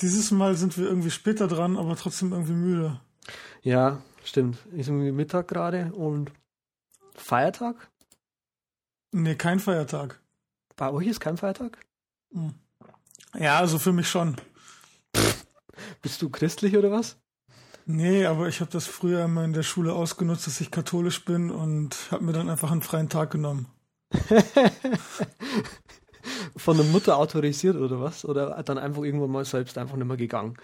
dieses Mal sind wir irgendwie später dran, aber trotzdem irgendwie müde. Ja, stimmt. Ist irgendwie Mittag gerade und Feiertag? Nee, kein Feiertag. Bei euch ist kein Feiertag? Hm. Ja, also für mich schon. Bist du christlich oder was? Nee, aber ich habe das früher immer in der Schule ausgenutzt, dass ich katholisch bin und habe mir dann einfach einen freien Tag genommen. Von der Mutter autorisiert oder was? Oder dann einfach irgendwann mal selbst einfach nicht mehr gegangen?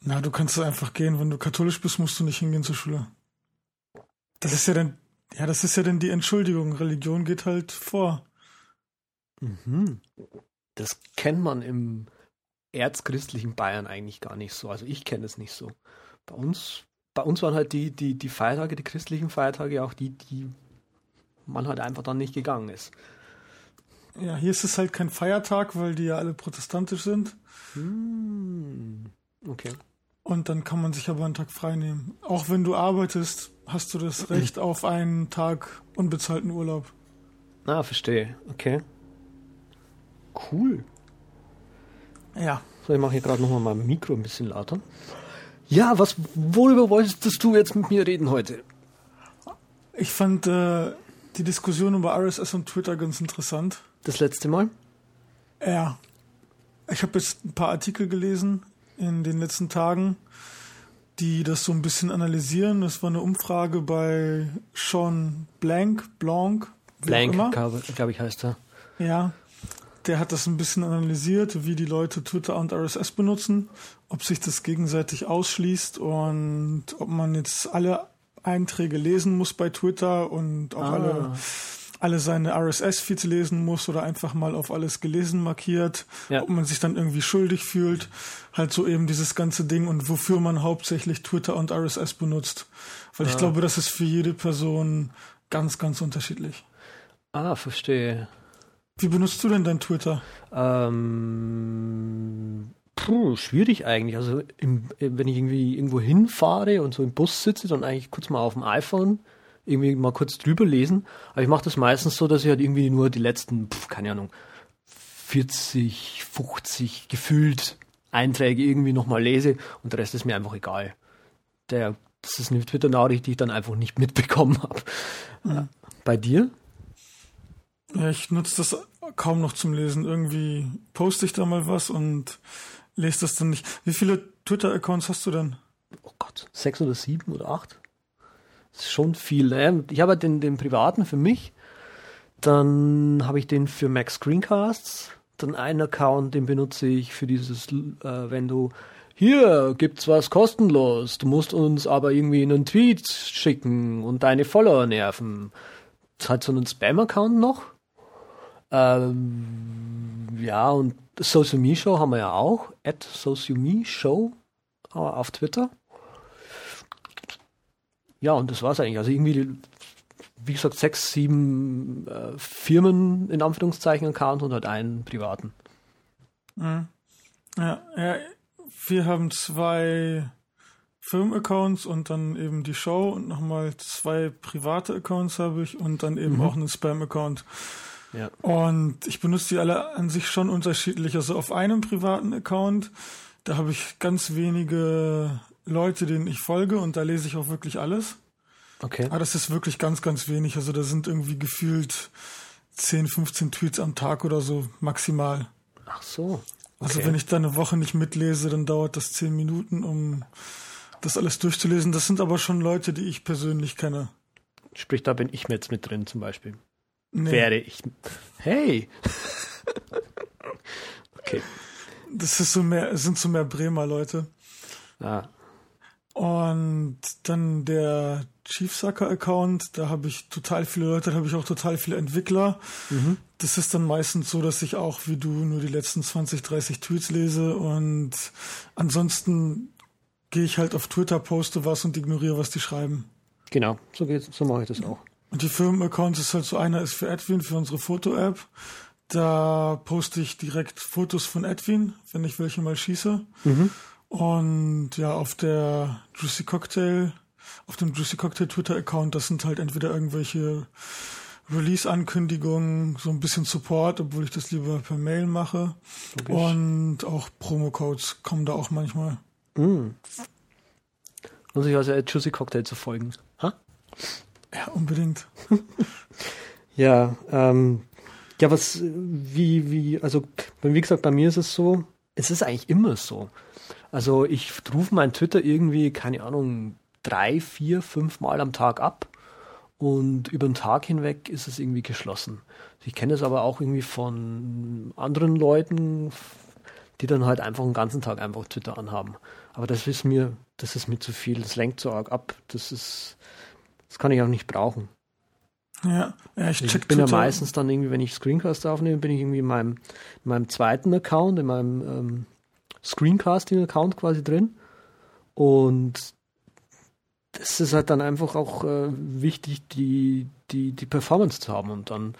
Na, du kannst einfach gehen. Wenn du katholisch bist, musst du nicht hingehen zur Schule. Das ist ja dann, ja, das ist ja dann die Entschuldigung. Religion geht halt vor. Mhm. Das kennt man im erzchristlichen Bayern eigentlich gar nicht so. Also ich kenne es nicht so. Bei uns, bei uns waren halt die, die, die Feiertage, die christlichen Feiertage auch die, die man halt einfach dann nicht gegangen ist. Ja, hier ist es halt kein Feiertag, weil die ja alle protestantisch sind. Hm. Okay. Und dann kann man sich aber einen Tag frei nehmen. Auch wenn du arbeitest, hast du das Recht auf einen Tag unbezahlten Urlaub. Ah, verstehe. Okay. Cool. Ja. So, ich mache hier gerade nochmal mein Mikro ein bisschen lauter. Ja, was, worüber wolltest du jetzt mit mir reden heute? Ich fand äh, die Diskussion über RSS und Twitter ganz interessant. Das letzte Mal? Ja. Ich habe jetzt ein paar Artikel gelesen in den letzten Tagen, die das so ein bisschen analysieren. Das war eine Umfrage bei Sean Blank, Blanc, Blank, glaube glaub ich, heißt er. Ja, der hat das ein bisschen analysiert, wie die Leute Twitter und RSS benutzen, ob sich das gegenseitig ausschließt und ob man jetzt alle Einträge lesen muss bei Twitter und auch ah. alle alle seine RSS-Feeds lesen muss oder einfach mal auf alles gelesen markiert, ja. ob man sich dann irgendwie schuldig fühlt, halt so eben dieses ganze Ding und wofür man hauptsächlich Twitter und RSS benutzt. Weil ah. ich glaube, das ist für jede Person ganz, ganz unterschiedlich. Ah, verstehe. Wie benutzt du denn dein Twitter? Ähm, puh, schwierig eigentlich. Also im, wenn ich irgendwie irgendwo hinfahre und so im Bus sitze, dann eigentlich kurz mal auf dem iPhone irgendwie mal kurz drüber lesen. Aber ich mache das meistens so, dass ich halt irgendwie nur die letzten, pf, keine Ahnung, 40, 50 gefühlt Einträge irgendwie nochmal lese und der Rest ist mir einfach egal. Der, das ist eine Twitter-Nachricht, die ich dann einfach nicht mitbekommen habe. Mhm. Bei dir? Ja, ich nutze das kaum noch zum Lesen. Irgendwie poste ich da mal was und lese das dann nicht. Wie viele Twitter-Accounts hast du denn? Oh Gott, sechs oder sieben oder acht? Schon viel. Ne? Ich habe halt den, den privaten für mich. Dann habe ich den für Mac Screencasts. Dann einen Account, den benutze ich für dieses, äh, wenn du hier gibt's was kostenlos. Du musst uns aber irgendwie einen Tweet schicken und deine Follower nerven. Das halt so ein Spam-Account noch. Ähm, ja, und Social Me Show haben wir ja auch. At Social Me Show äh, auf Twitter. Ja, und das war's eigentlich. Also irgendwie, wie gesagt, sechs, sieben äh, Firmen in Anführungszeichen Account und halt einen privaten. Mhm. Ja, ja, wir haben zwei Firmenaccounts und dann eben die Show und nochmal zwei private Accounts habe ich und dann eben mhm. auch einen Spam-Account. Ja. Und ich benutze die alle an sich schon unterschiedlich. Also auf einem privaten Account, da habe ich ganz wenige Leute, denen ich folge und da lese ich auch wirklich alles. Okay. Aber das ist wirklich ganz, ganz wenig. Also da sind irgendwie gefühlt 10, 15 Tweets am Tag oder so maximal. Ach so. Also okay. Also wenn ich da eine Woche nicht mitlese, dann dauert das 10 Minuten, um das alles durchzulesen. Das sind aber schon Leute, die ich persönlich kenne. Sprich, da bin ich jetzt mit drin zum Beispiel. Nee. Wäre ich. Hey! okay. Das ist so mehr, sind so mehr Bremer Leute. Ah. Und dann der Chiefsucker-Account, da habe ich total viele Leute, da habe ich auch total viele Entwickler. Mhm. Das ist dann meistens so, dass ich auch wie du nur die letzten 20, 30 Tweets lese und ansonsten gehe ich halt auf Twitter, poste was und ignoriere, was die schreiben. Genau, so geht's, so mache ich das auch. Und die Firmenaccounts ist halt so, einer ist für Edwin, für unsere Foto-App. Da poste ich direkt Fotos von Edwin, wenn ich welche mal schieße. Mhm. Und ja, auf der Juicy Cocktail, auf dem Juicy Cocktail Twitter-Account, das sind halt entweder irgendwelche Release-Ankündigungen, so ein bisschen Support, obwohl ich das lieber per Mail mache. Logisch. Und auch Promo-Codes kommen da auch manchmal. Mm. Muss ich also Juicy Cocktail zu folgen. Ha? Ja, unbedingt. ja, ähm, ja, was, wie, wie, also, wie gesagt, bei mir ist es so, es ist eigentlich immer so. Also, ich rufe mein Twitter irgendwie, keine Ahnung, drei, vier, fünf Mal am Tag ab und über den Tag hinweg ist es irgendwie geschlossen. Ich kenne es aber auch irgendwie von anderen Leuten, die dann halt einfach den ganzen Tag einfach Twitter anhaben. Aber das ist mir, das ist mir zu viel, das lenkt so arg ab. Das ist, das kann ich auch nicht brauchen. Ja, ja ich, ich bin ja meistens dann irgendwie, wenn ich Screencast aufnehme, bin ich irgendwie in meinem, in meinem zweiten Account, in meinem ähm, Screencasting-Account quasi drin. Und das ist halt dann einfach auch äh, wichtig, die, die, die Performance zu haben. Und dann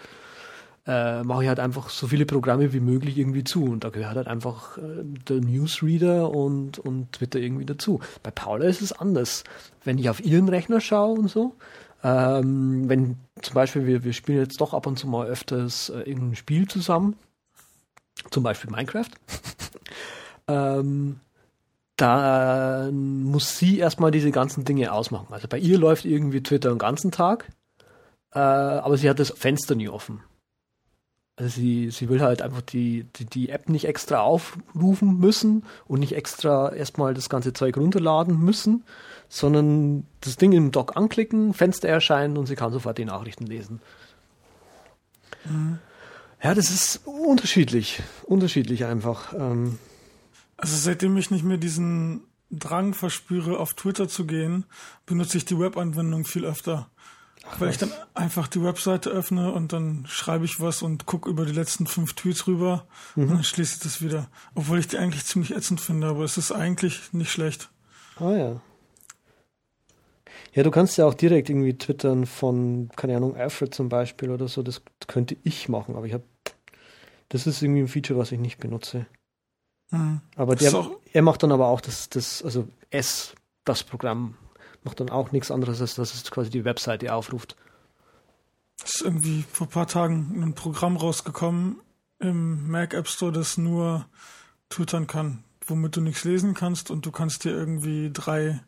äh, mache ich halt einfach so viele Programme wie möglich irgendwie zu. Und da gehört halt einfach äh, der Newsreader und, und Twitter irgendwie dazu. Bei Paula ist es anders. Wenn ich auf ihren Rechner schaue und so, ähm, wenn zum Beispiel wir, wir spielen jetzt doch ab und zu mal öfters äh, irgendein Spiel zusammen, zum Beispiel Minecraft, ähm, da muss sie erstmal diese ganzen Dinge ausmachen. Also bei ihr läuft irgendwie Twitter den ganzen Tag, äh, aber sie hat das Fenster nie offen. Also sie, sie will halt einfach die, die, die App nicht extra aufrufen müssen und nicht extra erstmal das ganze Zeug runterladen müssen, sondern das Ding im Dock anklicken, Fenster erscheinen und sie kann sofort die Nachrichten lesen. Mhm. Ja, das ist unterschiedlich. Unterschiedlich einfach. Ähm, also seitdem ich nicht mehr diesen Drang verspüre, auf Twitter zu gehen, benutze ich die Webanwendung viel öfter. Ach, weil was? ich dann einfach die Webseite öffne und dann schreibe ich was und gucke über die letzten fünf Tweets rüber mhm. und dann schließe ich das wieder. Obwohl ich die eigentlich ziemlich ätzend finde, aber es ist eigentlich nicht schlecht. Ah ja. Ja, du kannst ja auch direkt irgendwie twittern von, keine Ahnung, Alfred zum Beispiel oder so. Das könnte ich machen, aber ich habe, das ist irgendwie ein Feature, was ich nicht benutze. Mhm. Aber der, er macht dann aber auch das, das, also S, das Programm, macht dann auch nichts anderes, als dass es quasi die Webseite aufruft. Es ist irgendwie vor ein paar Tagen ein Programm rausgekommen im Mac App Store, das nur twittern kann, womit du nichts lesen kannst und du kannst dir irgendwie drei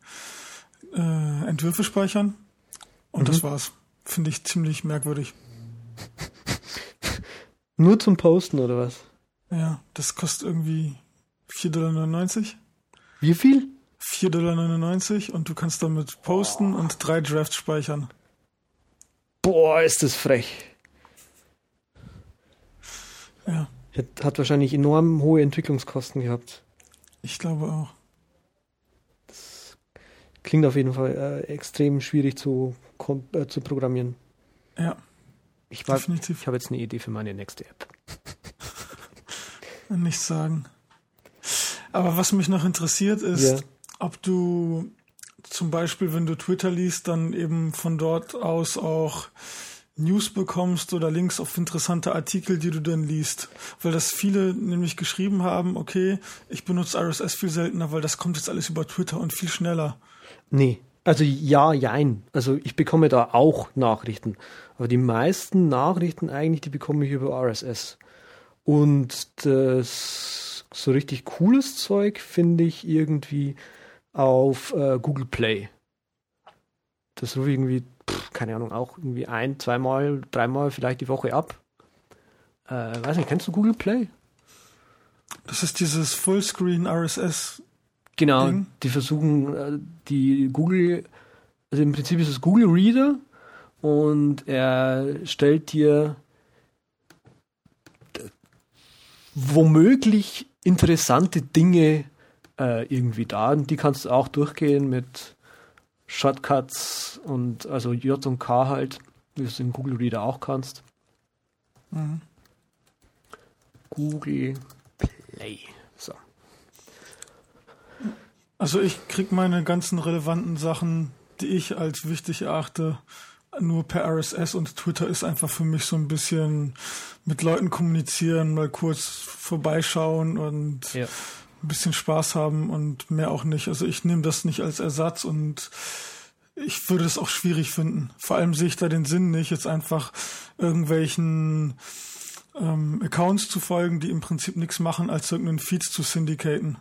äh, Entwürfe speichern und mhm. das war's. Finde ich ziemlich merkwürdig. nur zum Posten oder was? Ja, das kostet irgendwie 4,99 Dollar. Wie viel? 4,99 Dollar und du kannst damit posten oh. und drei Drafts speichern. Boah, ist das frech. Ja. Hat wahrscheinlich enorm hohe Entwicklungskosten gehabt. Ich glaube auch. Klingt auf jeden Fall äh, extrem schwierig zu, äh, zu programmieren. Ja. Ich, ich habe jetzt eine Idee für meine nächste App. Nichts sagen. Aber was mich noch interessiert ist, ja. ob du zum Beispiel, wenn du Twitter liest, dann eben von dort aus auch News bekommst oder Links auf interessante Artikel, die du dann liest. Weil das viele nämlich geschrieben haben, okay, ich benutze RSS viel seltener, weil das kommt jetzt alles über Twitter und viel schneller. Nee, also ja, jein. Also ich bekomme da auch Nachrichten. Aber die meisten Nachrichten eigentlich, die bekomme ich über RSS. Und das so richtig cooles Zeug finde ich irgendwie auf äh, Google Play. Das rufe ich irgendwie, pff, keine Ahnung, auch irgendwie ein, zweimal, dreimal vielleicht die Woche ab. Äh, weiß nicht, kennst du Google Play? Das ist dieses Fullscreen RSS. Genau, Ding. die versuchen äh, die Google, also im Prinzip ist es Google Reader und er stellt dir womöglich interessante Dinge äh, irgendwie da. Und die kannst du auch durchgehen mit Shortcuts und also J und K halt, wie du es in Google Reader auch kannst. Mhm. Google Play. So. Also ich krieg meine ganzen relevanten Sachen, die ich als wichtig erachte, nur per RSS und Twitter ist einfach für mich so ein bisschen mit Leuten kommunizieren, mal kurz vorbeischauen und ja. ein bisschen Spaß haben und mehr auch nicht. Also ich nehme das nicht als Ersatz und ich würde es auch schwierig finden. Vor allem sehe ich da den Sinn nicht, jetzt einfach irgendwelchen ähm, Accounts zu folgen, die im Prinzip nichts machen, als irgendeinen Feed zu syndicaten.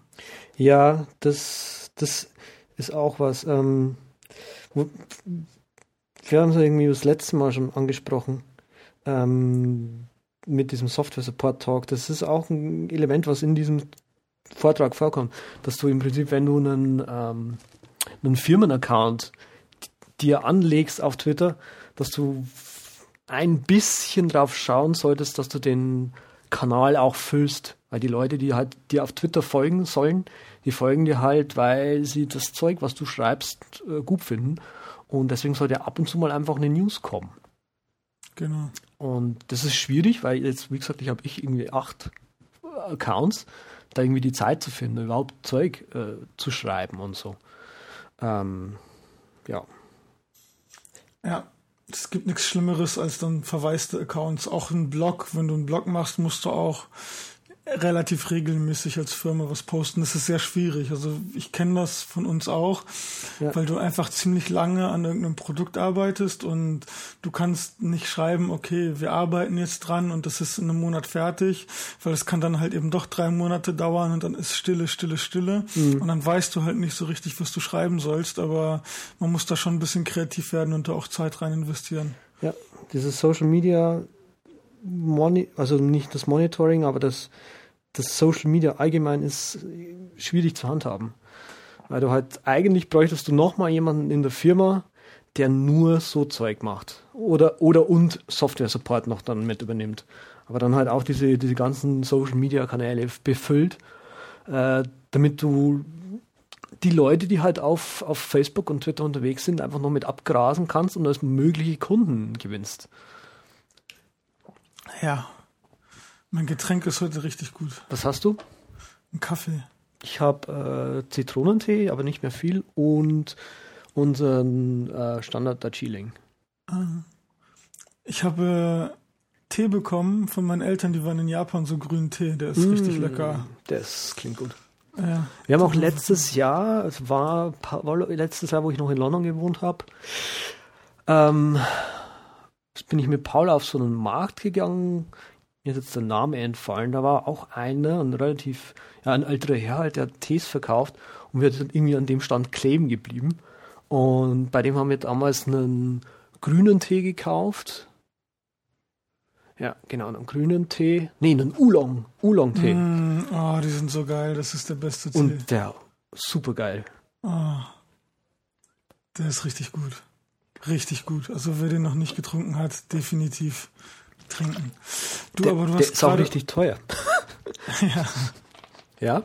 Ja, das, das ist auch was. Ähm, wir haben es irgendwie das letzte Mal schon angesprochen. Ähm, mit diesem Software Support Talk. Das ist auch ein Element, was in diesem Vortrag vorkommt, dass du im Prinzip, wenn du einen, ähm, einen Firmenaccount dir anlegst auf Twitter, dass du ein bisschen drauf schauen solltest, dass du den Kanal auch füllst. Weil die Leute, die halt dir auf Twitter folgen sollen, die folgen dir halt, weil sie das Zeug, was du schreibst, äh, gut finden. Und deswegen sollte ab und zu mal einfach eine News kommen. Genau. Und das ist schwierig, weil jetzt, wie gesagt, ich habe ich irgendwie acht Accounts, da irgendwie die Zeit zu finden, überhaupt Zeug äh, zu schreiben und so. Ähm, ja. Ja, es gibt nichts Schlimmeres als dann verwaiste Accounts. Auch ein Blog, wenn du einen Blog machst, musst du auch relativ regelmäßig als Firma was posten. Das ist sehr schwierig. Also ich kenne das von uns auch, ja. weil du einfach ziemlich lange an irgendeinem Produkt arbeitest und du kannst nicht schreiben, okay, wir arbeiten jetzt dran und das ist in einem Monat fertig, weil es kann dann halt eben doch drei Monate dauern und dann ist Stille, Stille, Stille mhm. und dann weißt du halt nicht so richtig, was du schreiben sollst, aber man muss da schon ein bisschen kreativ werden und da auch Zeit rein investieren. Ja, dieses Social Media Moni also nicht das Monitoring, aber das das Social Media allgemein ist schwierig zu handhaben. Weil du halt, eigentlich bräuchtest du nochmal jemanden in der Firma, der nur so Zeug macht. Oder, oder und Software Support noch dann mit übernimmt. Aber dann halt auch diese, diese ganzen Social Media Kanäle befüllt, äh, damit du die Leute, die halt auf, auf Facebook und Twitter unterwegs sind, einfach noch mit abgrasen kannst und als mögliche Kunden gewinnst. Ja, mein Getränk ist heute richtig gut. Was hast du? Ein Kaffee. Ich habe äh, Zitronentee, aber nicht mehr viel und unseren äh, Standard Darjeeling. Ah. Ich habe Tee bekommen von meinen Eltern, die waren in Japan, so grünen Tee, der ist mm, richtig lecker. Das klingt gut. Ja, Wir haben auch letztes Jahr, es war, war, letztes Jahr, wo ich noch in London gewohnt habe, ähm, bin ich mit Paul auf so einen Markt gegangen mir ist jetzt der Name entfallen, da war auch einer, ein relativ, ja, ein älterer Herr halt, der hat Tees verkauft und wir sind irgendwie an dem Stand kleben geblieben. Und bei dem haben wir damals einen grünen Tee gekauft. Ja, genau, einen grünen Tee. Nee, einen Oolong, Oolong-Tee. Mm, oh, die sind so geil, das ist der beste Tee. Und der, super geil. Oh, der ist richtig gut. Richtig gut. Also wer den noch nicht getrunken hat, definitiv trinken. Du, der, aber du hast der ist auch richtig teuer. ja. Ja?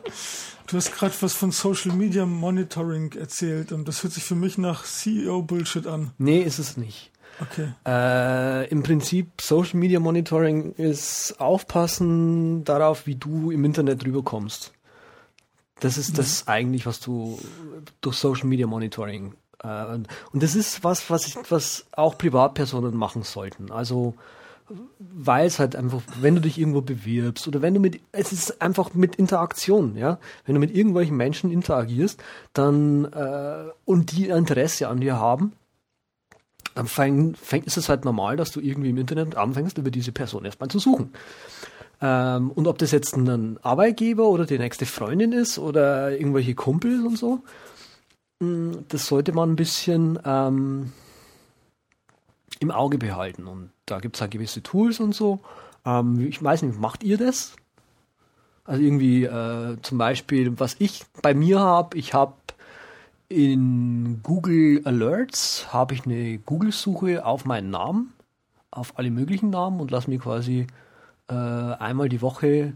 Du hast gerade was von Social Media Monitoring erzählt und das hört sich für mich nach CEO-Bullshit an. Nee, ist es nicht. Okay. Äh, Im Prinzip Social Media Monitoring ist aufpassen darauf, wie du im Internet rüberkommst. Das ist das eigentlich, was du durch Social Media Monitoring äh, und das ist was, was, ich, was auch Privatpersonen machen sollten. Also weil es halt einfach, wenn du dich irgendwo bewirbst oder wenn du mit, es ist einfach mit Interaktion, ja, wenn du mit irgendwelchen Menschen interagierst, dann äh, und die Interesse an dir haben, dann fängt, fängt ist es halt normal, dass du irgendwie im Internet anfängst, über diese Person erstmal zu suchen. Ähm, und ob das jetzt ein Arbeitgeber oder die nächste Freundin ist oder irgendwelche Kumpels und so, mm, das sollte man ein bisschen ähm, im Auge behalten. Und da gibt es halt gewisse Tools und so. Ähm, ich weiß nicht, macht ihr das? Also irgendwie äh, zum Beispiel, was ich bei mir habe, ich habe in Google Alerts habe ich eine Google-Suche auf meinen Namen, auf alle möglichen Namen und lasse mir quasi äh, einmal die Woche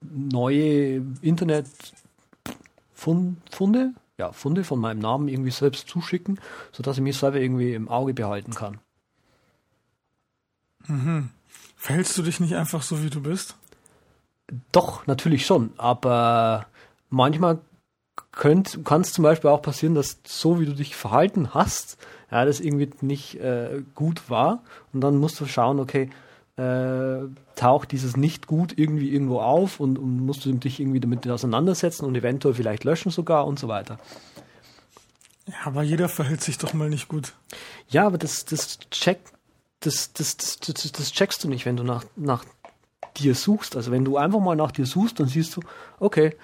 neue Internetfunde ja, Funde von meinem Namen irgendwie selbst zuschicken, sodass ich mich selber irgendwie im Auge behalten kann. Mhm. Verhältst du dich nicht einfach so, wie du bist? Doch, natürlich schon, aber manchmal kann es zum Beispiel auch passieren, dass so wie du dich verhalten hast, ja, das irgendwie nicht äh, gut war und dann musst du schauen, okay, äh, taucht dieses nicht gut irgendwie irgendwo auf und, und musst du dich irgendwie damit auseinandersetzen und eventuell vielleicht löschen sogar und so weiter. Ja, aber jeder verhält sich doch mal nicht gut. Ja, aber das, das check, das, das, das, das, das checkst du nicht, wenn du nach, nach dir suchst. Also wenn du einfach mal nach dir suchst, dann siehst du, okay,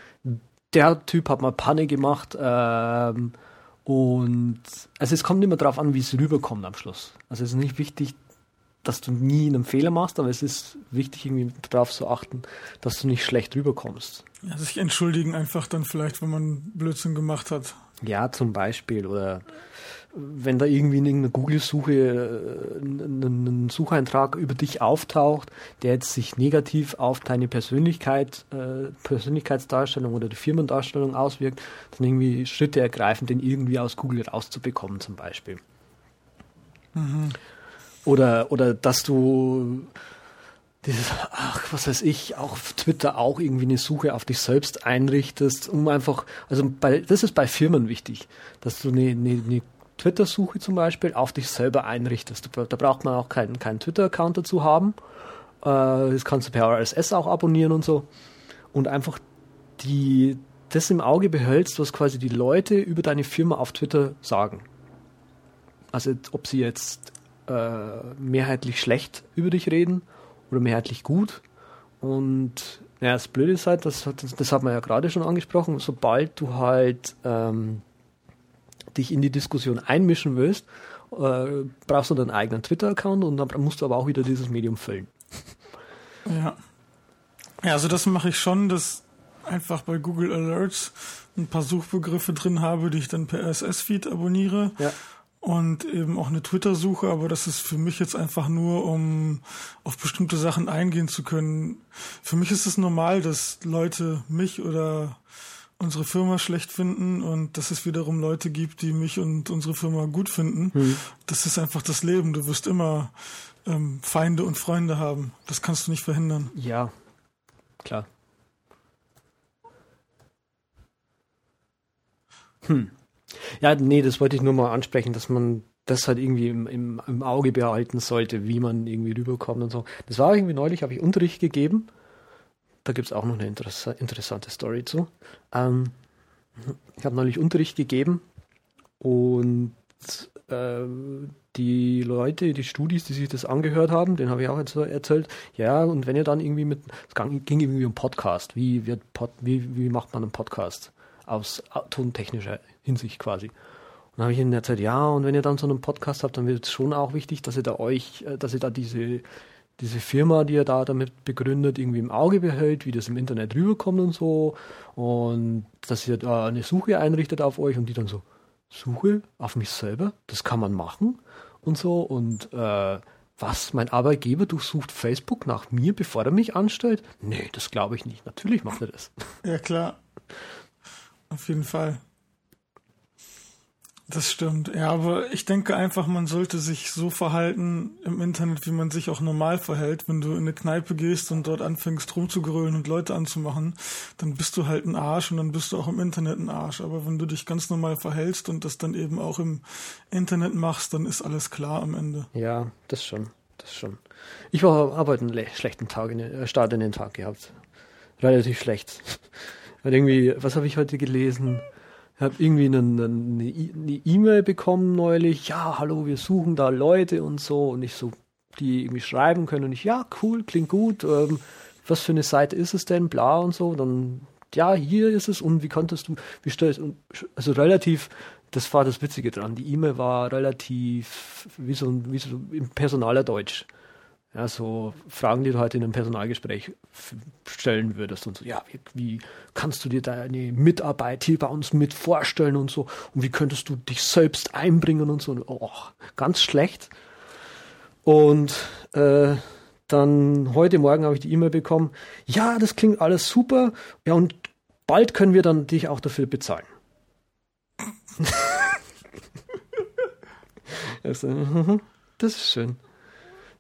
der Typ hat mal Panne gemacht, ähm, und also es kommt immer darauf an, wie es rüberkommt am Schluss. Also es ist nicht wichtig, dass du nie einen Fehler machst, aber es ist wichtig, irgendwie darauf zu achten, dass du nicht schlecht rüberkommst. Ja, sich entschuldigen einfach dann vielleicht, wenn man Blödsinn gemacht hat. Ja, zum Beispiel. Oder wenn da irgendwie in irgendeiner Google-Suche äh, ein, Sucheintrag über dich auftaucht, der jetzt sich negativ auf deine Persönlichkeit, äh, Persönlichkeitsdarstellung oder die Firmendarstellung auswirkt, dann irgendwie Schritte ergreifen, den irgendwie aus Google rauszubekommen, zum Beispiel. Mhm. Oder, oder dass du dieses, ach, was weiß ich, auch auf Twitter auch irgendwie eine Suche auf dich selbst einrichtest, um einfach, also bei, das ist bei Firmen wichtig, dass du eine, eine, eine Twitter-Suche zum Beispiel auf dich selber einrichtest. Da braucht man auch keinen, keinen Twitter-Account dazu haben. Äh, das kannst du per RSS auch abonnieren und so. Und einfach die, das im Auge behältst, was quasi die Leute über deine Firma auf Twitter sagen. Also ob sie jetzt äh, mehrheitlich schlecht über dich reden oder mehrheitlich gut. Und ja, das Blöde ist halt, das, das, das hat man ja gerade schon angesprochen, sobald du halt ähm, dich in die Diskussion einmischen willst, äh, brauchst du deinen eigenen Twitter-Account und dann musst du aber auch wieder dieses Medium füllen. Ja. Ja, also das mache ich schon, dass einfach bei Google Alerts ein paar Suchbegriffe drin habe, die ich dann per RSS-Feed abonniere. Ja. Und eben auch eine Twitter-Suche, aber das ist für mich jetzt einfach nur, um auf bestimmte Sachen eingehen zu können. Für mich ist es normal, dass Leute mich oder unsere Firma schlecht finden und dass es wiederum Leute gibt, die mich und unsere Firma gut finden. Hm. Das ist einfach das Leben. Du wirst immer ähm, Feinde und Freunde haben. Das kannst du nicht verhindern. Ja, klar. Hm. Ja, nee, das wollte ich nur mal ansprechen, dass man das halt irgendwie im, im, im Auge behalten sollte, wie man irgendwie rüberkommt und so. Das war irgendwie neulich, habe ich Unterricht gegeben da gibt es auch noch eine interessa interessante Story zu. Ähm, ich habe neulich Unterricht gegeben und äh, die Leute, die Studis, die sich das angehört haben, den habe ich auch erzählt. Ja, und wenn ihr dann irgendwie mit, es ging irgendwie um Podcast. Wie wird Pod, wie, wie macht man einen Podcast aus tontechnischer Hinsicht quasi? Und dann habe ich ihnen erzählt, ja, und wenn ihr dann so einen Podcast habt, dann wird es schon auch wichtig, dass ihr da euch, äh, dass ihr da diese diese Firma, die er da damit begründet, irgendwie im Auge behält, wie das im Internet rüberkommt und so. Und dass ihr da eine Suche einrichtet auf euch und die dann so, Suche auf mich selber? Das kann man machen und so. Und äh, was, mein Arbeitgeber durchsucht Facebook nach mir, bevor er mich anstellt? Nee, das glaube ich nicht. Natürlich macht er das. Ja, klar. Auf jeden Fall. Das stimmt. Ja, aber ich denke einfach, man sollte sich so verhalten im Internet, wie man sich auch normal verhält. Wenn du in eine Kneipe gehst und dort anfängst rumzugrölen und Leute anzumachen, dann bist du halt ein Arsch und dann bist du auch im Internet ein Arsch. Aber wenn du dich ganz normal verhältst und das dann eben auch im Internet machst, dann ist alles klar am Ende. Ja, das schon. Das schon. Ich war heute einen schlechten Tag in den, äh, Start in den Tag gehabt. Relativ schlecht. Weil irgendwie, was habe ich heute gelesen? habe irgendwie eine E-Mail bekommen neulich, ja, hallo, wir suchen da Leute und so. Und ich so, die irgendwie schreiben können. Und ich, ja, cool, klingt gut, ähm, was für eine Seite ist es denn, bla und so, dann, ja, hier ist es. Und wie konntest du, wie stellst du, also relativ, das war das Witzige dran, die E-Mail war relativ, wie so, wie so im Personaler Deutsch. Ja, so Fragen, die du heute in einem Personalgespräch stellen würdest und so, ja, wie, wie, kannst du dir deine Mitarbeit hier bei uns mit vorstellen und so und wie könntest du dich selbst einbringen und so. Oh, ganz schlecht. Und äh, dann heute Morgen habe ich die E-Mail bekommen, ja, das klingt alles super, ja, und bald können wir dann dich auch dafür bezahlen. also, das ist schön.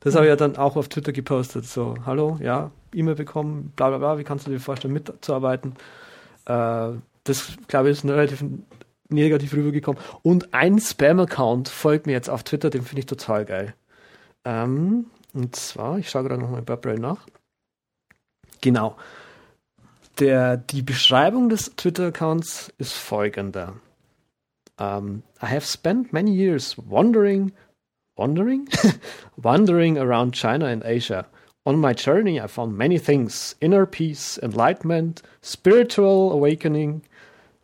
Das habe ich ja dann auch auf Twitter gepostet. So, hallo, ja, E-Mail bekommen, bla bla bla, wie kannst du dir vorstellen, mitzuarbeiten? Äh, das, glaube ich, ist relativ negativ rübergekommen. Und ein Spam-Account folgt mir jetzt auf Twitter, den finde ich total geil. Ähm, und zwar, ich schaue gerade nochmal bei Burberry nach. Genau. Der, die Beschreibung des Twitter-Accounts ist folgender. Um, I have spent many years wandering, wandering, wandering around China and Asia. On my journey, I found many things: inner peace, enlightenment, spiritual awakening,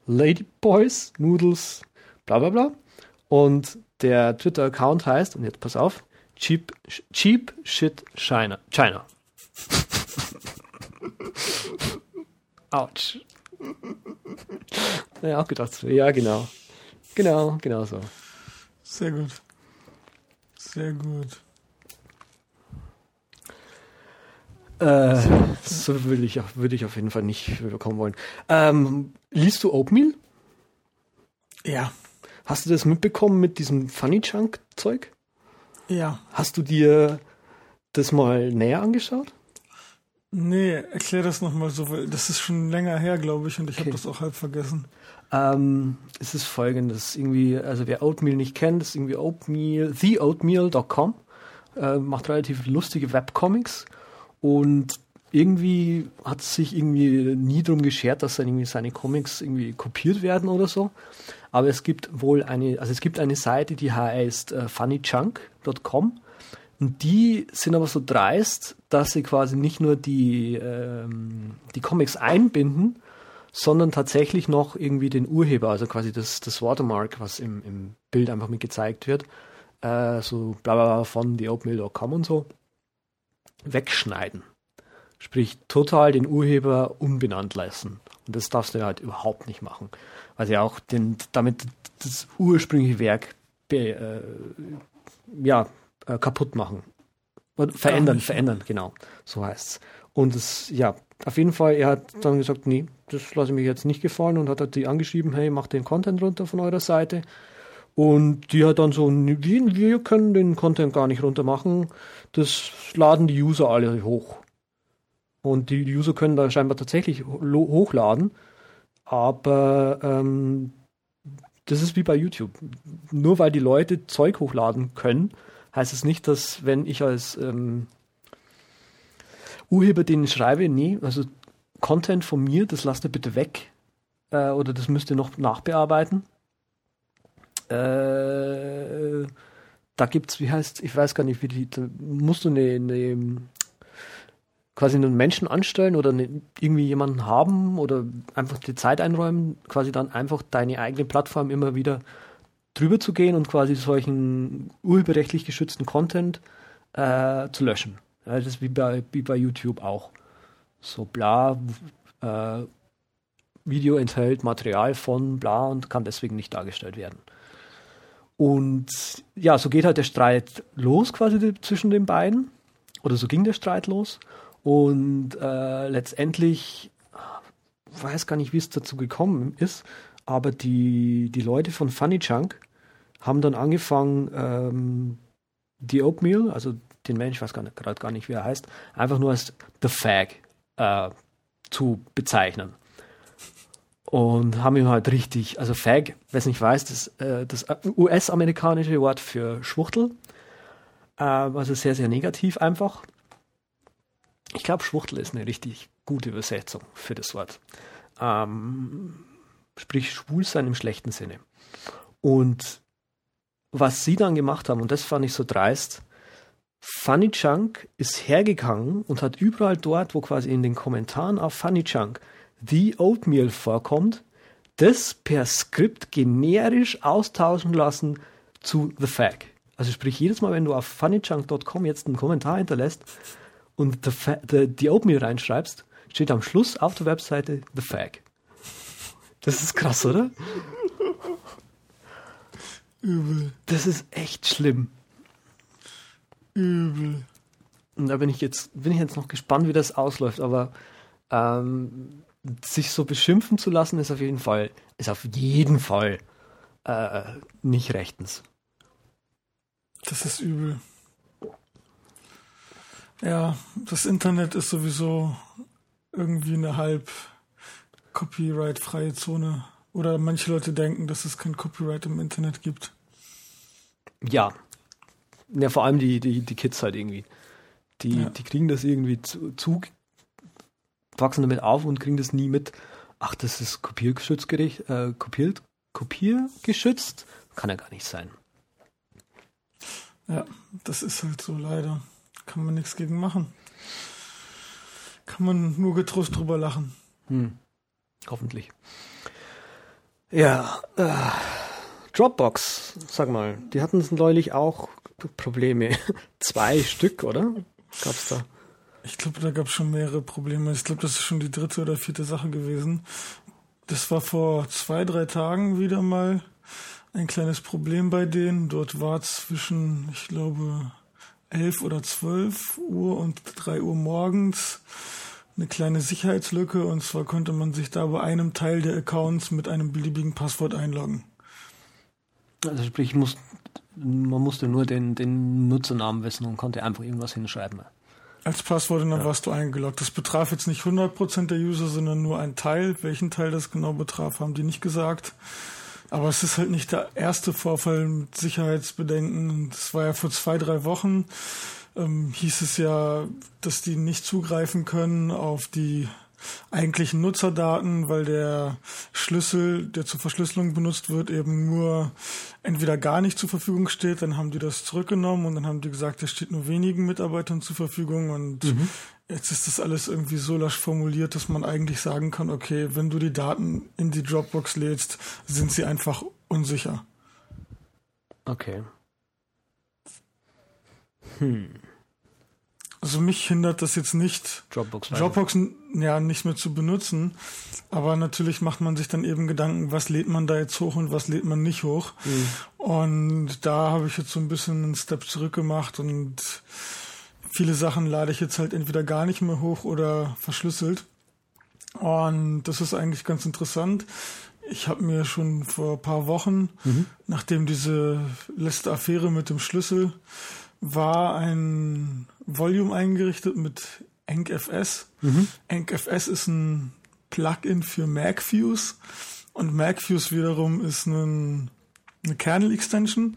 ladyboys, noodles, bla bla bla. Und der Twitter-Account heißt, und jetzt pass auf, Cheap, Cheap Shit China. China. Autsch. Ja, auch gedacht, ja, genau. Genau, genau so. Sehr gut. Sehr gut. Äh, so würde ich, würde ich auf jeden Fall nicht bekommen wollen. Ähm, liest du Oatmeal? Ja. Hast du das mitbekommen mit diesem Funny Chunk Zeug? Ja. Hast du dir das mal näher angeschaut? Nee, erklär das nochmal so, weil das ist schon länger her, glaube ich, und ich okay. habe das auch halb vergessen. Ähm, es ist folgendes, irgendwie, also wer Oatmeal nicht kennt, ist irgendwie Oatmeal, theoatmeal.com, äh, macht relativ lustige Webcomics und irgendwie hat es sich irgendwie nie darum geschert, dass dann irgendwie seine Comics irgendwie kopiert werden oder so. Aber es gibt wohl eine, also es gibt eine Seite, die heißt äh, funnychunk.com und die sind aber so dreist, dass sie quasi nicht nur die, ähm, die Comics einbinden, sondern tatsächlich noch irgendwie den Urheber, also quasi das, das Watermark, was im, im Bild einfach mit gezeigt wird, äh, so bla bla bla von theopenmail.com und so, wegschneiden. Sprich, total den Urheber unbenannt lassen. Und das darfst du halt überhaupt nicht machen. Weil sie auch den, damit das ursprüngliche Werk be, äh, ja, äh, kaputt machen. Verändern, verändern, genau. So heißt's. Und es, ja, auf jeden Fall, er hat dann gesagt, nee, das lasse ich mir jetzt nicht gefallen und hat halt die angeschrieben, hey, macht den Content runter von eurer Seite. Und die hat dann so, wir, können den Content gar nicht runter machen. Das laden die User alle hoch. Und die User können da scheinbar tatsächlich hochladen. Aber ähm, das ist wie bei YouTube. Nur weil die Leute Zeug hochladen können, heißt es nicht, dass wenn ich als ähm, Urheber den schreibe, nee, also Content von mir, das lasst ihr bitte weg äh, oder das müsst ihr noch nachbearbeiten. Äh, da gibt's, wie heißt, ich weiß gar nicht, wie die, da musst du eine, eine quasi einen Menschen anstellen oder eine, irgendwie jemanden haben oder einfach die Zeit einräumen, quasi dann einfach deine eigene Plattform immer wieder drüber zu gehen und quasi solchen urheberrechtlich geschützten Content äh, zu löschen. Ja, das ist wie bei, wie bei YouTube auch. So bla, äh, Video enthält Material von bla und kann deswegen nicht dargestellt werden. Und ja, so geht halt der Streit los quasi zwischen den beiden. Oder so ging der Streit los. Und äh, letztendlich, weiß gar nicht, wie es dazu gekommen ist, aber die, die Leute von Funny Chunk haben dann angefangen, ähm, die Oatmeal, also den Mensch, ich weiß gerade gar nicht, wie er heißt, einfach nur als The Fag äh, zu bezeichnen. Und haben ihm halt richtig, also Fag, wer es nicht weiß, das, äh, das US-amerikanische Wort für Schwuchtel, äh, also sehr, sehr negativ einfach. Ich glaube, Schwuchtel ist eine richtig gute Übersetzung für das Wort. Ähm, sprich, schwul sein im schlechten Sinne. Und was sie dann gemacht haben, und das fand ich so dreist, Funny Chunk ist hergegangen und hat überall dort, wo quasi in den Kommentaren auf Funny Chunk The Oatmeal vorkommt, das per Skript generisch austauschen lassen zu The Fag. Also sprich, jedes Mal, wenn du auf funnychunk.com jetzt einen Kommentar hinterlässt und the, the, die Oatmeal reinschreibst, steht am Schluss auf der Webseite The Fag. Das ist krass, oder? Übel. Das ist echt schlimm. Übel. Und da bin ich jetzt, bin ich jetzt noch gespannt, wie das ausläuft, aber ähm, sich so beschimpfen zu lassen, ist auf jeden Fall, ist auf jeden Fall äh, nicht rechtens. Das ist übel. Ja, das Internet ist sowieso irgendwie eine halb copyright-freie Zone. Oder manche Leute denken, dass es kein Copyright im Internet gibt. Ja. Ja, vor allem die, die, die Kids halt irgendwie. Die, ja. die kriegen das irgendwie zu, zu, wachsen damit auf und kriegen das nie mit. Ach, das ist kopiergeschützt, äh, kopiert, kopiergeschützt. Kann ja gar nicht sein. Ja, das ist halt so leider. Kann man nichts gegen machen. Kann man nur getrost drüber lachen. Hm. Hoffentlich. Ja, äh, Dropbox, sag mal, die hatten neulich auch Probleme. Zwei Stück, oder? Gab's da? Ich glaube, da gab es schon mehrere Probleme. Ich glaube, das ist schon die dritte oder vierte Sache gewesen. Das war vor zwei, drei Tagen wieder mal ein kleines Problem bei denen. Dort war zwischen, ich glaube, elf oder zwölf Uhr und drei Uhr morgens eine kleine Sicherheitslücke und zwar konnte man sich da bei einem Teil der Accounts mit einem beliebigen Passwort einloggen. Also sprich, muss, man musste nur den, den Nutzernamen wissen und konnte einfach irgendwas hinschreiben. Als Passwort und dann ja. warst du eingeloggt. Das betraf jetzt nicht 100% der User, sondern nur ein Teil. Welchen Teil das genau betraf, haben die nicht gesagt. Aber es ist halt nicht der erste Vorfall mit Sicherheitsbedenken. Das war ja vor zwei, drei Wochen ähm, hieß es ja, dass die nicht zugreifen können auf die eigentlichen Nutzerdaten, weil der Schlüssel, der zur Verschlüsselung benutzt wird, eben nur entweder gar nicht zur Verfügung steht, dann haben die das zurückgenommen und dann haben die gesagt, der steht nur wenigen Mitarbeitern zur Verfügung und mhm. jetzt ist das alles irgendwie so lasch formuliert, dass man eigentlich sagen kann, okay, wenn du die Daten in die Dropbox lädst, sind sie einfach unsicher. Okay. Hm. Also mich hindert das jetzt nicht, Dropbox, Dropbox ja nicht mehr zu benutzen. Aber natürlich macht man sich dann eben Gedanken, was lädt man da jetzt hoch und was lädt man nicht hoch. Mhm. Und da habe ich jetzt so ein bisschen einen Step zurück gemacht und viele Sachen lade ich jetzt halt entweder gar nicht mehr hoch oder verschlüsselt. Und das ist eigentlich ganz interessant. Ich habe mir schon vor ein paar Wochen, mhm. nachdem diese letzte Affäre mit dem Schlüssel war, ein Volume eingerichtet mit EncFS. Mhm. EncFS ist ein Plugin für MacFuse und MacFuse wiederum ist ein, eine Kernel-Extension.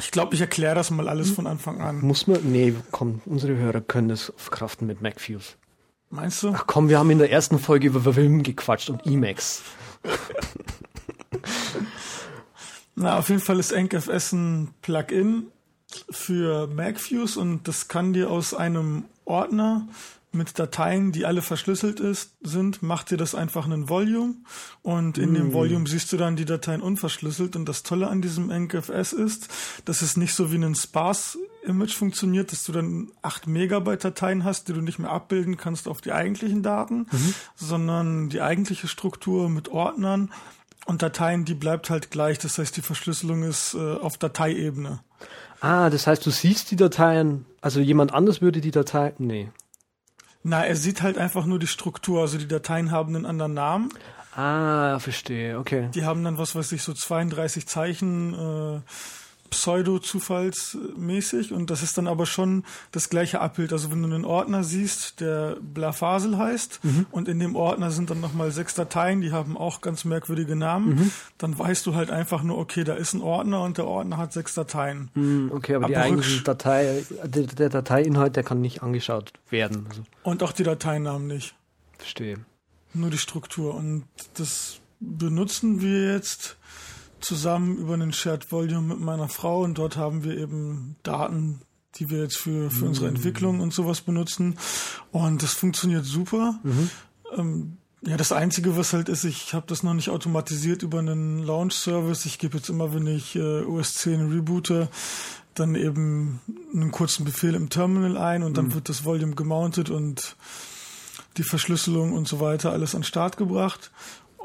Ich glaube, ich erkläre das mal alles von Anfang an. Muss man? Nee, komm, unsere Hörer können das verkraften mit MacFuse. Meinst du? Ach komm, wir haben in der ersten Folge über Vim gequatscht und Emacs. Na, auf jeden Fall ist EncFS ein Plugin für MacFuse und das kann dir aus einem Ordner mit Dateien, die alle verschlüsselt ist, sind, macht dir das einfach einen Volume und in mm. dem Volume siehst du dann die Dateien unverschlüsselt und das Tolle an diesem EncFS ist, dass es nicht so wie ein Sparse-Image funktioniert, dass du dann 8 Megabyte Dateien hast, die du nicht mehr abbilden kannst auf die eigentlichen Daten, mhm. sondern die eigentliche Struktur mit Ordnern und Dateien, die bleibt halt gleich. Das heißt, die Verschlüsselung ist äh, auf Dateiebene. Ah, das heißt, du siehst die Dateien, also jemand anders würde die Datei, nee. Na, er sieht halt einfach nur die Struktur, also die Dateien haben einen anderen Namen. Ah, verstehe, okay. Die haben dann, was weiß ich, so 32 Zeichen, äh, pseudo-zufallsmäßig und das ist dann aber schon das gleiche Abbild. Also wenn du einen Ordner siehst, der Blafasel heißt mhm. und in dem Ordner sind dann nochmal sechs Dateien, die haben auch ganz merkwürdige Namen, mhm. dann weißt du halt einfach nur, okay, da ist ein Ordner und der Ordner hat sechs Dateien. Mhm, okay, aber, aber die eigentliche Datei, der, Dateiinhalt, der kann nicht angeschaut werden. Also. Und auch die Dateinamen nicht. Verstehe. Nur die Struktur und das benutzen wir jetzt zusammen über einen Shared Volume mit meiner Frau und dort haben wir eben Daten, die wir jetzt für, für mhm. unsere Entwicklung und sowas benutzen. Und das funktioniert super. Mhm. Ähm, ja, das Einzige, was halt ist, ich habe das noch nicht automatisiert über einen Launch-Service. Ich gebe jetzt immer, wenn ich äh, OS 10 reboote, dann eben einen kurzen Befehl im Terminal ein und dann mhm. wird das Volume gemountet und die Verschlüsselung und so weiter alles an Start gebracht.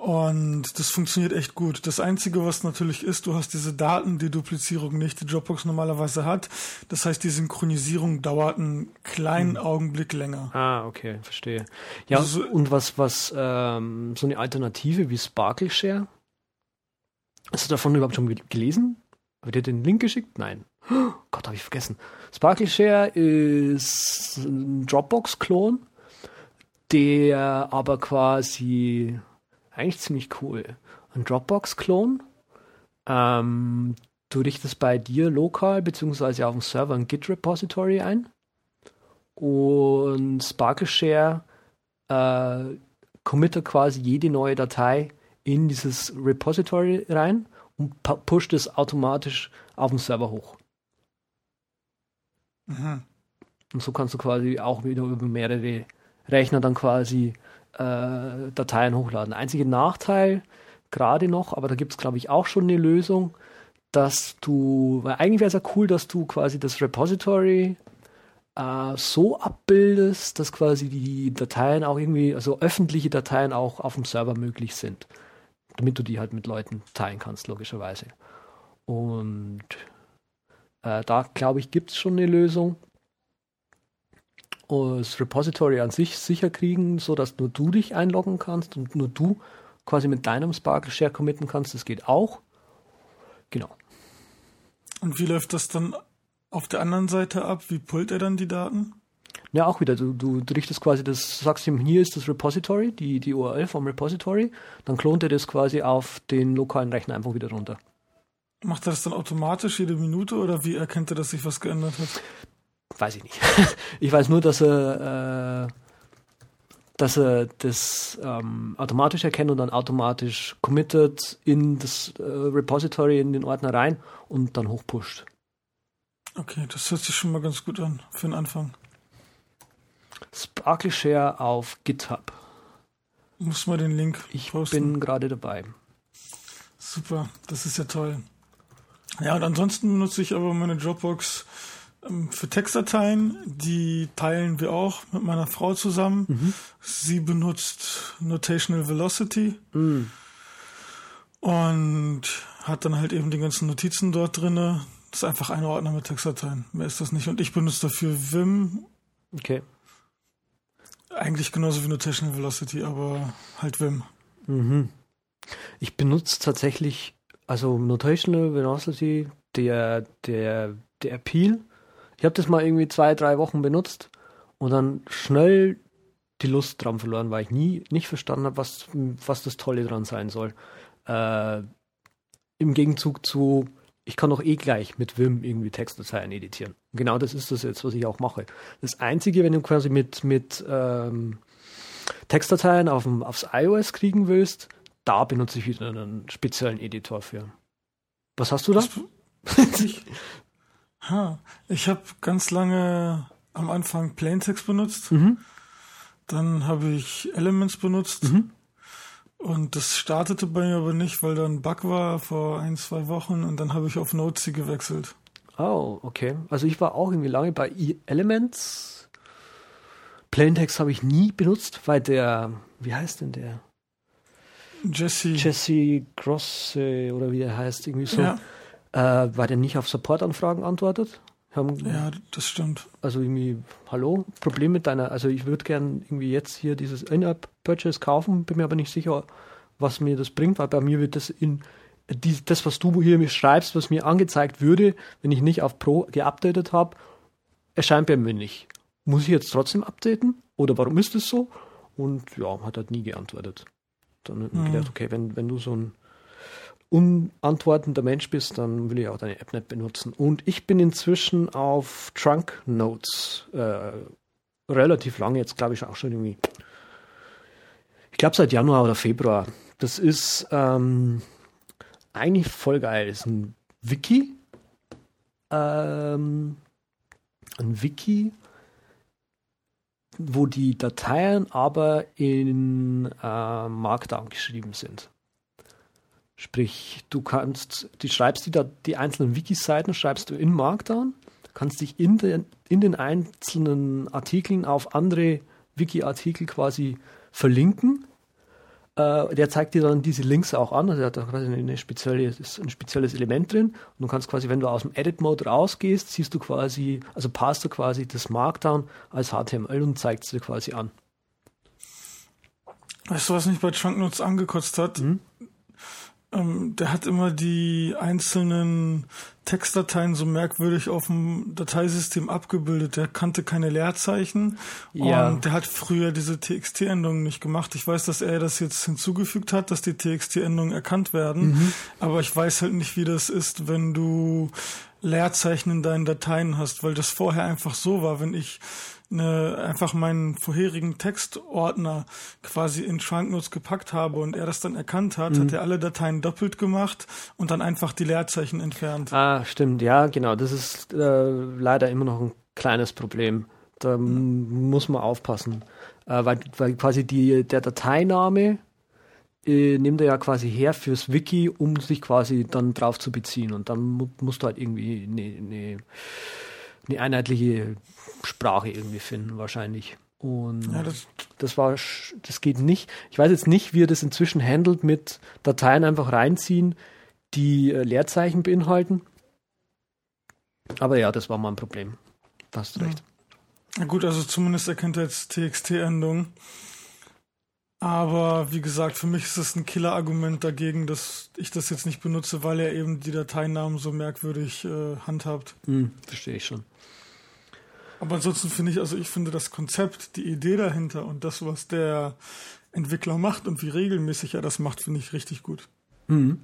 Und das funktioniert echt gut. Das Einzige, was natürlich ist, du hast diese Datendeduplizierung nicht, die Dropbox normalerweise hat. Das heißt, die Synchronisierung dauert einen kleinen mhm. Augenblick länger. Ah, okay, verstehe. Ja, also, und was, was, ähm, so eine Alternative wie Sparkle Share? Hast du davon überhaupt schon gelesen? Habe dir den Link geschickt? Nein. Oh Gott, habe ich vergessen. Sparkle Share ist ein Dropbox-Klon, der aber quasi eigentlich ziemlich cool. Ein Dropbox-Klon. Ähm, du richtest bei dir lokal beziehungsweise auf dem Server ein Git-Repository ein. Und Sparkle Share äh, committet quasi jede neue Datei in dieses Repository rein und pusht es automatisch auf den Server hoch. Mhm. Und so kannst du quasi auch wieder über mehrere Rechner dann quasi äh, Dateien hochladen. Einziger Nachteil gerade noch, aber da gibt es glaube ich auch schon eine Lösung, dass du, weil eigentlich wäre es ja cool, dass du quasi das Repository äh, so abbildest, dass quasi die Dateien auch irgendwie, also öffentliche Dateien auch auf dem Server möglich sind, damit du die halt mit Leuten teilen kannst, logischerweise. Und äh, da glaube ich, gibt es schon eine Lösung. Das Repository an sich sicher kriegen, sodass nur du dich einloggen kannst und nur du quasi mit deinem Sparkle Share committen kannst. Das geht auch. Genau. Und wie läuft das dann auf der anderen Seite ab? Wie pullt er dann die Daten? Ja, auch wieder. Du, du, du richtest quasi das, sagst ihm, hier ist das Repository, die, die URL vom Repository, dann klont er das quasi auf den lokalen Rechner einfach wieder runter. Macht er das dann automatisch jede Minute oder wie erkennt er, dass sich was geändert hat? Weiß ich nicht. ich weiß nur, dass er, äh, dass er das ähm, automatisch erkennt und dann automatisch committet in das äh, Repository, in den Ordner rein und dann hochpusht. Okay, das hört sich schon mal ganz gut an für den Anfang. Sparkle Share auf GitHub. Muss mal den Link Ich posten. bin gerade dabei. Super, das ist ja toll. Ja, und ansonsten benutze ich aber meine Dropbox für Textdateien. Die teilen wir auch mit meiner Frau zusammen. Mhm. Sie benutzt Notational Velocity. Mhm. Und hat dann halt eben die ganzen Notizen dort drinne. Das ist einfach ein Ordner mit Textdateien. Mehr ist das nicht. Und ich benutze dafür Vim. Okay. Eigentlich genauso wie Notational Velocity, aber halt Vim. Mhm. Ich benutze tatsächlich also Notational Velocity, der, der, der Appeal. Ich habe das mal irgendwie zwei, drei Wochen benutzt und dann schnell die Lust dran verloren, weil ich nie nicht verstanden habe, was, was das Tolle dran sein soll. Äh, Im Gegenzug zu, ich kann doch eh gleich mit Vim irgendwie Textdateien editieren. Und genau das ist das jetzt, was ich auch mache. Das Einzige, wenn du quasi mit, mit ähm, Textdateien auf dem, aufs iOS kriegen willst, da benutze ich wieder einen speziellen Editor für. Was hast du da? ich ha, ich habe ganz lange am Anfang Plaintext benutzt. Mhm. Dann habe ich Elements benutzt. Mhm. Und das startete bei mir aber nicht, weil da ein Bug war vor ein, zwei Wochen und dann habe ich auf Notesy gewechselt. Oh, okay. Also ich war auch irgendwie lange bei Elements. Plaintext habe ich nie benutzt, weil der, wie heißt denn der? Jesse. Jesse Grosse oder wie er heißt, irgendwie so. Ja. Äh, weil der nicht auf Supportanfragen antwortet. Haben, ja, das stimmt. Also irgendwie, hallo, Problem mit deiner, also ich würde gern irgendwie jetzt hier dieses In-App-Purchase kaufen, bin mir aber nicht sicher, was mir das bringt, weil bei mir wird das in die, das, was du hier mir schreibst, was mir angezeigt würde, wenn ich nicht auf Pro geupdatet habe, erscheint bei mir nicht. Muss ich jetzt trotzdem updaten? Oder warum ist es so? Und ja, hat halt nie geantwortet. Dann ich mhm. gedacht, okay, wenn, wenn du so ein unantwortender Mensch bist, dann will ich auch deine App nicht benutzen. Und ich bin inzwischen auf Trunk Notes äh, relativ lange, jetzt glaube ich auch schon irgendwie, ich glaube seit Januar oder Februar. Das ist ähm, eigentlich voll geil. Das ist ein Wiki. Ähm, ein Wiki, wo die Dateien aber in äh, Markdown geschrieben sind. Sprich, du kannst, du schreibst die, die einzelnen Wiki-Seiten schreibst du in Markdown, kannst dich in den, in den einzelnen Artikeln auf andere Wiki-Artikel quasi verlinken. Äh, der zeigt dir dann diese Links auch an, also er hat da quasi eine spezielle, ist ein spezielles Element drin. Und du kannst quasi, wenn du aus dem Edit-Mode rausgehst, siehst du quasi, also passt du quasi das Markdown als HTML und zeigt es dir quasi an. Weißt du, was mich bei Chunknotes angekotzt hat? Mhm. Ähm, der hat immer die einzelnen Textdateien so merkwürdig auf dem Dateisystem abgebildet. Der kannte keine Leerzeichen ja. und der hat früher diese TXT-Endungen nicht gemacht. Ich weiß, dass er das jetzt hinzugefügt hat, dass die TXT-Endungen erkannt werden, mhm. aber ich weiß halt nicht, wie das ist, wenn du Leerzeichen in deinen Dateien hast, weil das vorher einfach so war, wenn ich eine, einfach meinen vorherigen Textordner quasi in Schranknotes gepackt habe und er das dann erkannt hat, mhm. hat er alle Dateien doppelt gemacht und dann einfach die Leerzeichen entfernt. Ah, stimmt, ja, genau. Das ist äh, leider immer noch ein kleines Problem. Da mhm. muss man aufpassen. Äh, weil, weil quasi die, der Dateiname äh, nimmt er ja quasi her fürs Wiki, um sich quasi dann drauf zu beziehen. Und dann mu musst du halt irgendwie eine, eine, eine einheitliche Sprache irgendwie finden, wahrscheinlich. Und ja, das, das, war, das geht nicht. Ich weiß jetzt nicht, wie er das inzwischen handelt mit Dateien einfach reinziehen, die äh, Leerzeichen beinhalten. Aber ja, das war mal ein Problem. Da hast du recht. Na gut, also zumindest erkennt er jetzt TXT-Endung. Aber wie gesagt, für mich ist es ein Killer-Argument dagegen, dass ich das jetzt nicht benutze, weil er eben die Dateinamen so merkwürdig äh, handhabt. Hm, verstehe ich schon. Aber ansonsten finde ich, also ich finde das Konzept, die Idee dahinter und das, was der Entwickler macht und wie regelmäßig er das macht, finde ich richtig gut. Mhm.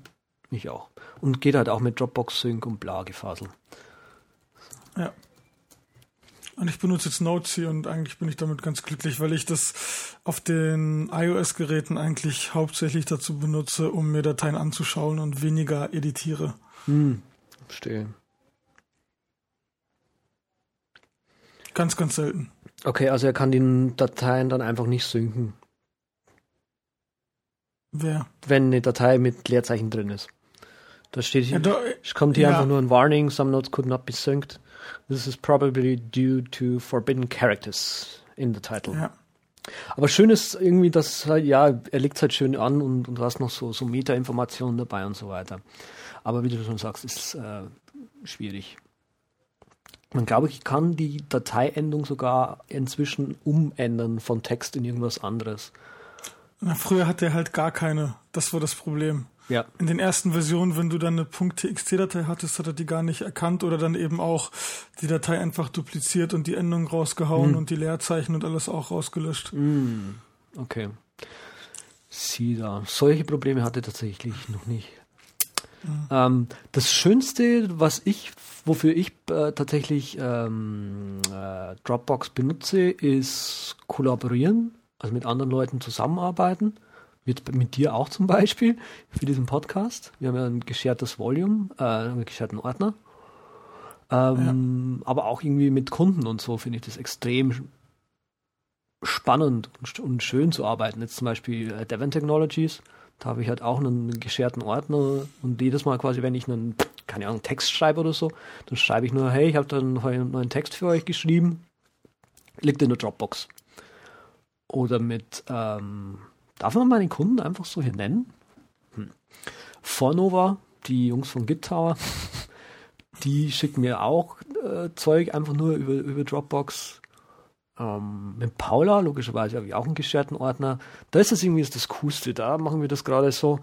Ich auch. Und geht halt auch mit Dropbox Sync und bla Gefasel. Ja. Und ich benutze jetzt Notesy und eigentlich bin ich damit ganz glücklich, weil ich das auf den iOS-Geräten eigentlich hauptsächlich dazu benutze, um mir Dateien anzuschauen und weniger editiere. Hm, verstehe. Ganz, ganz selten. Okay, also er kann die Dateien dann einfach nicht synken. Wer? Wenn eine Datei mit Leerzeichen drin ist. Da steht hier, ja, es kommt hier ja. einfach nur ein Warning, some notes could not be synced. This is probably due to forbidden characters in the title. Ja. Aber schön ist irgendwie, dass halt, ja, er legt halt schön an und, und du hast noch so, so Meta-Informationen dabei und so weiter. Aber wie du schon sagst, ist äh, schwierig. Man glaube ich kann die Dateiendung sogar inzwischen umändern von Text in irgendwas anderes. Na, früher hat er halt gar keine. Das war das Problem. Ja. In den ersten Versionen, wenn du dann eine .txt-Datei hattest, hat er die gar nicht erkannt oder dann eben auch die Datei einfach dupliziert und die Endung rausgehauen hm. und die Leerzeichen und alles auch rausgelöscht. Hm. Okay. Sieh da. Solche Probleme hatte tatsächlich noch nicht. Mhm. Ähm, das Schönste, was ich, wofür ich äh, tatsächlich ähm, äh, Dropbox benutze, ist kollaborieren, also mit anderen Leuten zusammenarbeiten. Mit, mit dir auch zum Beispiel für diesen Podcast. Wir haben ja ein geschertes Volume, äh, einen gescherten Ordner. Ähm, ja. Aber auch irgendwie mit Kunden und so finde ich das extrem spannend und schön zu arbeiten. Jetzt zum Beispiel äh, Devon Technologies, da habe ich halt auch einen gescherten Ordner und jedes Mal quasi, wenn ich einen, keine Ahnung, Text schreibe oder so, dann schreibe ich nur, hey, ich habe dann einen neuen Text für euch geschrieben, liegt in der Dropbox. Oder mit ähm, Darf man meine Kunden einfach so hier nennen? Hm. Fornova, die Jungs von GitTower, die schicken mir auch äh, Zeug einfach nur über, über Dropbox. Ähm, mit Paula, logischerweise habe ich auch einen gescherten Ordner. Da ist das irgendwie das Coolste. Da machen wir das gerade so.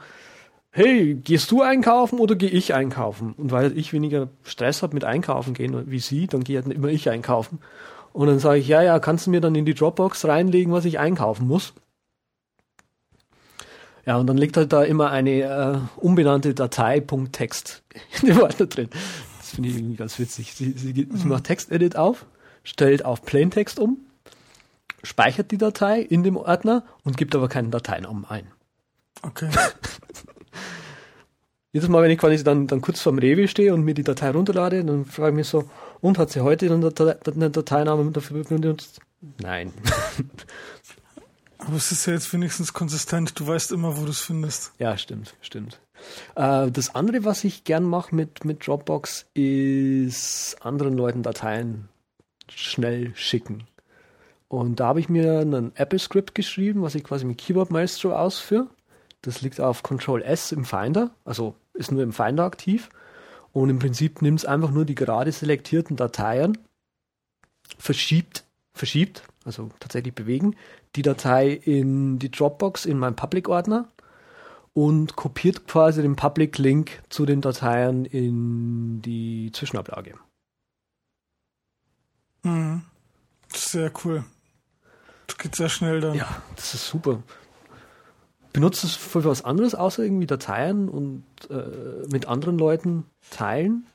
Hey, gehst du einkaufen oder gehe ich einkaufen? Und weil ich weniger Stress habe mit Einkaufen gehen wie sie, dann gehe halt immer ich einkaufen. Und dann sage ich, ja, ja, kannst du mir dann in die Dropbox reinlegen, was ich einkaufen muss? Ja, und dann liegt halt da immer eine äh, unbenannte Datei Text in dem Ordner drin. Das finde ich irgendwie ganz witzig. Sie, sie, sie macht Textedit auf, stellt auf Plaintext um, speichert die Datei in dem Ordner und gibt aber keinen Dateinamen ein. Okay. Jedes Mal, wenn ich quasi dann, dann kurz vorm Rewe stehe und mir die Datei runterlade, dann frage ich mich so, und hat sie heute einen, Datei, einen Dateinamen dafür benutzt? Nein. Aber es ist ja jetzt wenigstens konsistent. Du weißt immer, wo du es findest. Ja, stimmt, stimmt. Äh, das andere, was ich gern mache mit, mit Dropbox, ist anderen Leuten Dateien schnell schicken. Und da habe ich mir ein Apple-Script geschrieben, was ich quasi mit Keyboard Maestro ausführe. Das liegt auf Control S im Finder, also ist nur im Finder aktiv. Und im Prinzip nimmt es einfach nur die gerade selektierten Dateien, verschiebt, verschiebt, also tatsächlich bewegen, die Datei in die Dropbox in meinen Public-Ordner und kopiert quasi den Public-Link zu den Dateien in die Zwischenablage. Mhm. Sehr cool. Das geht sehr schnell dann. Ja, das ist super. Benutzt du es für was anderes, außer irgendwie Dateien und äh, mit anderen Leuten teilen?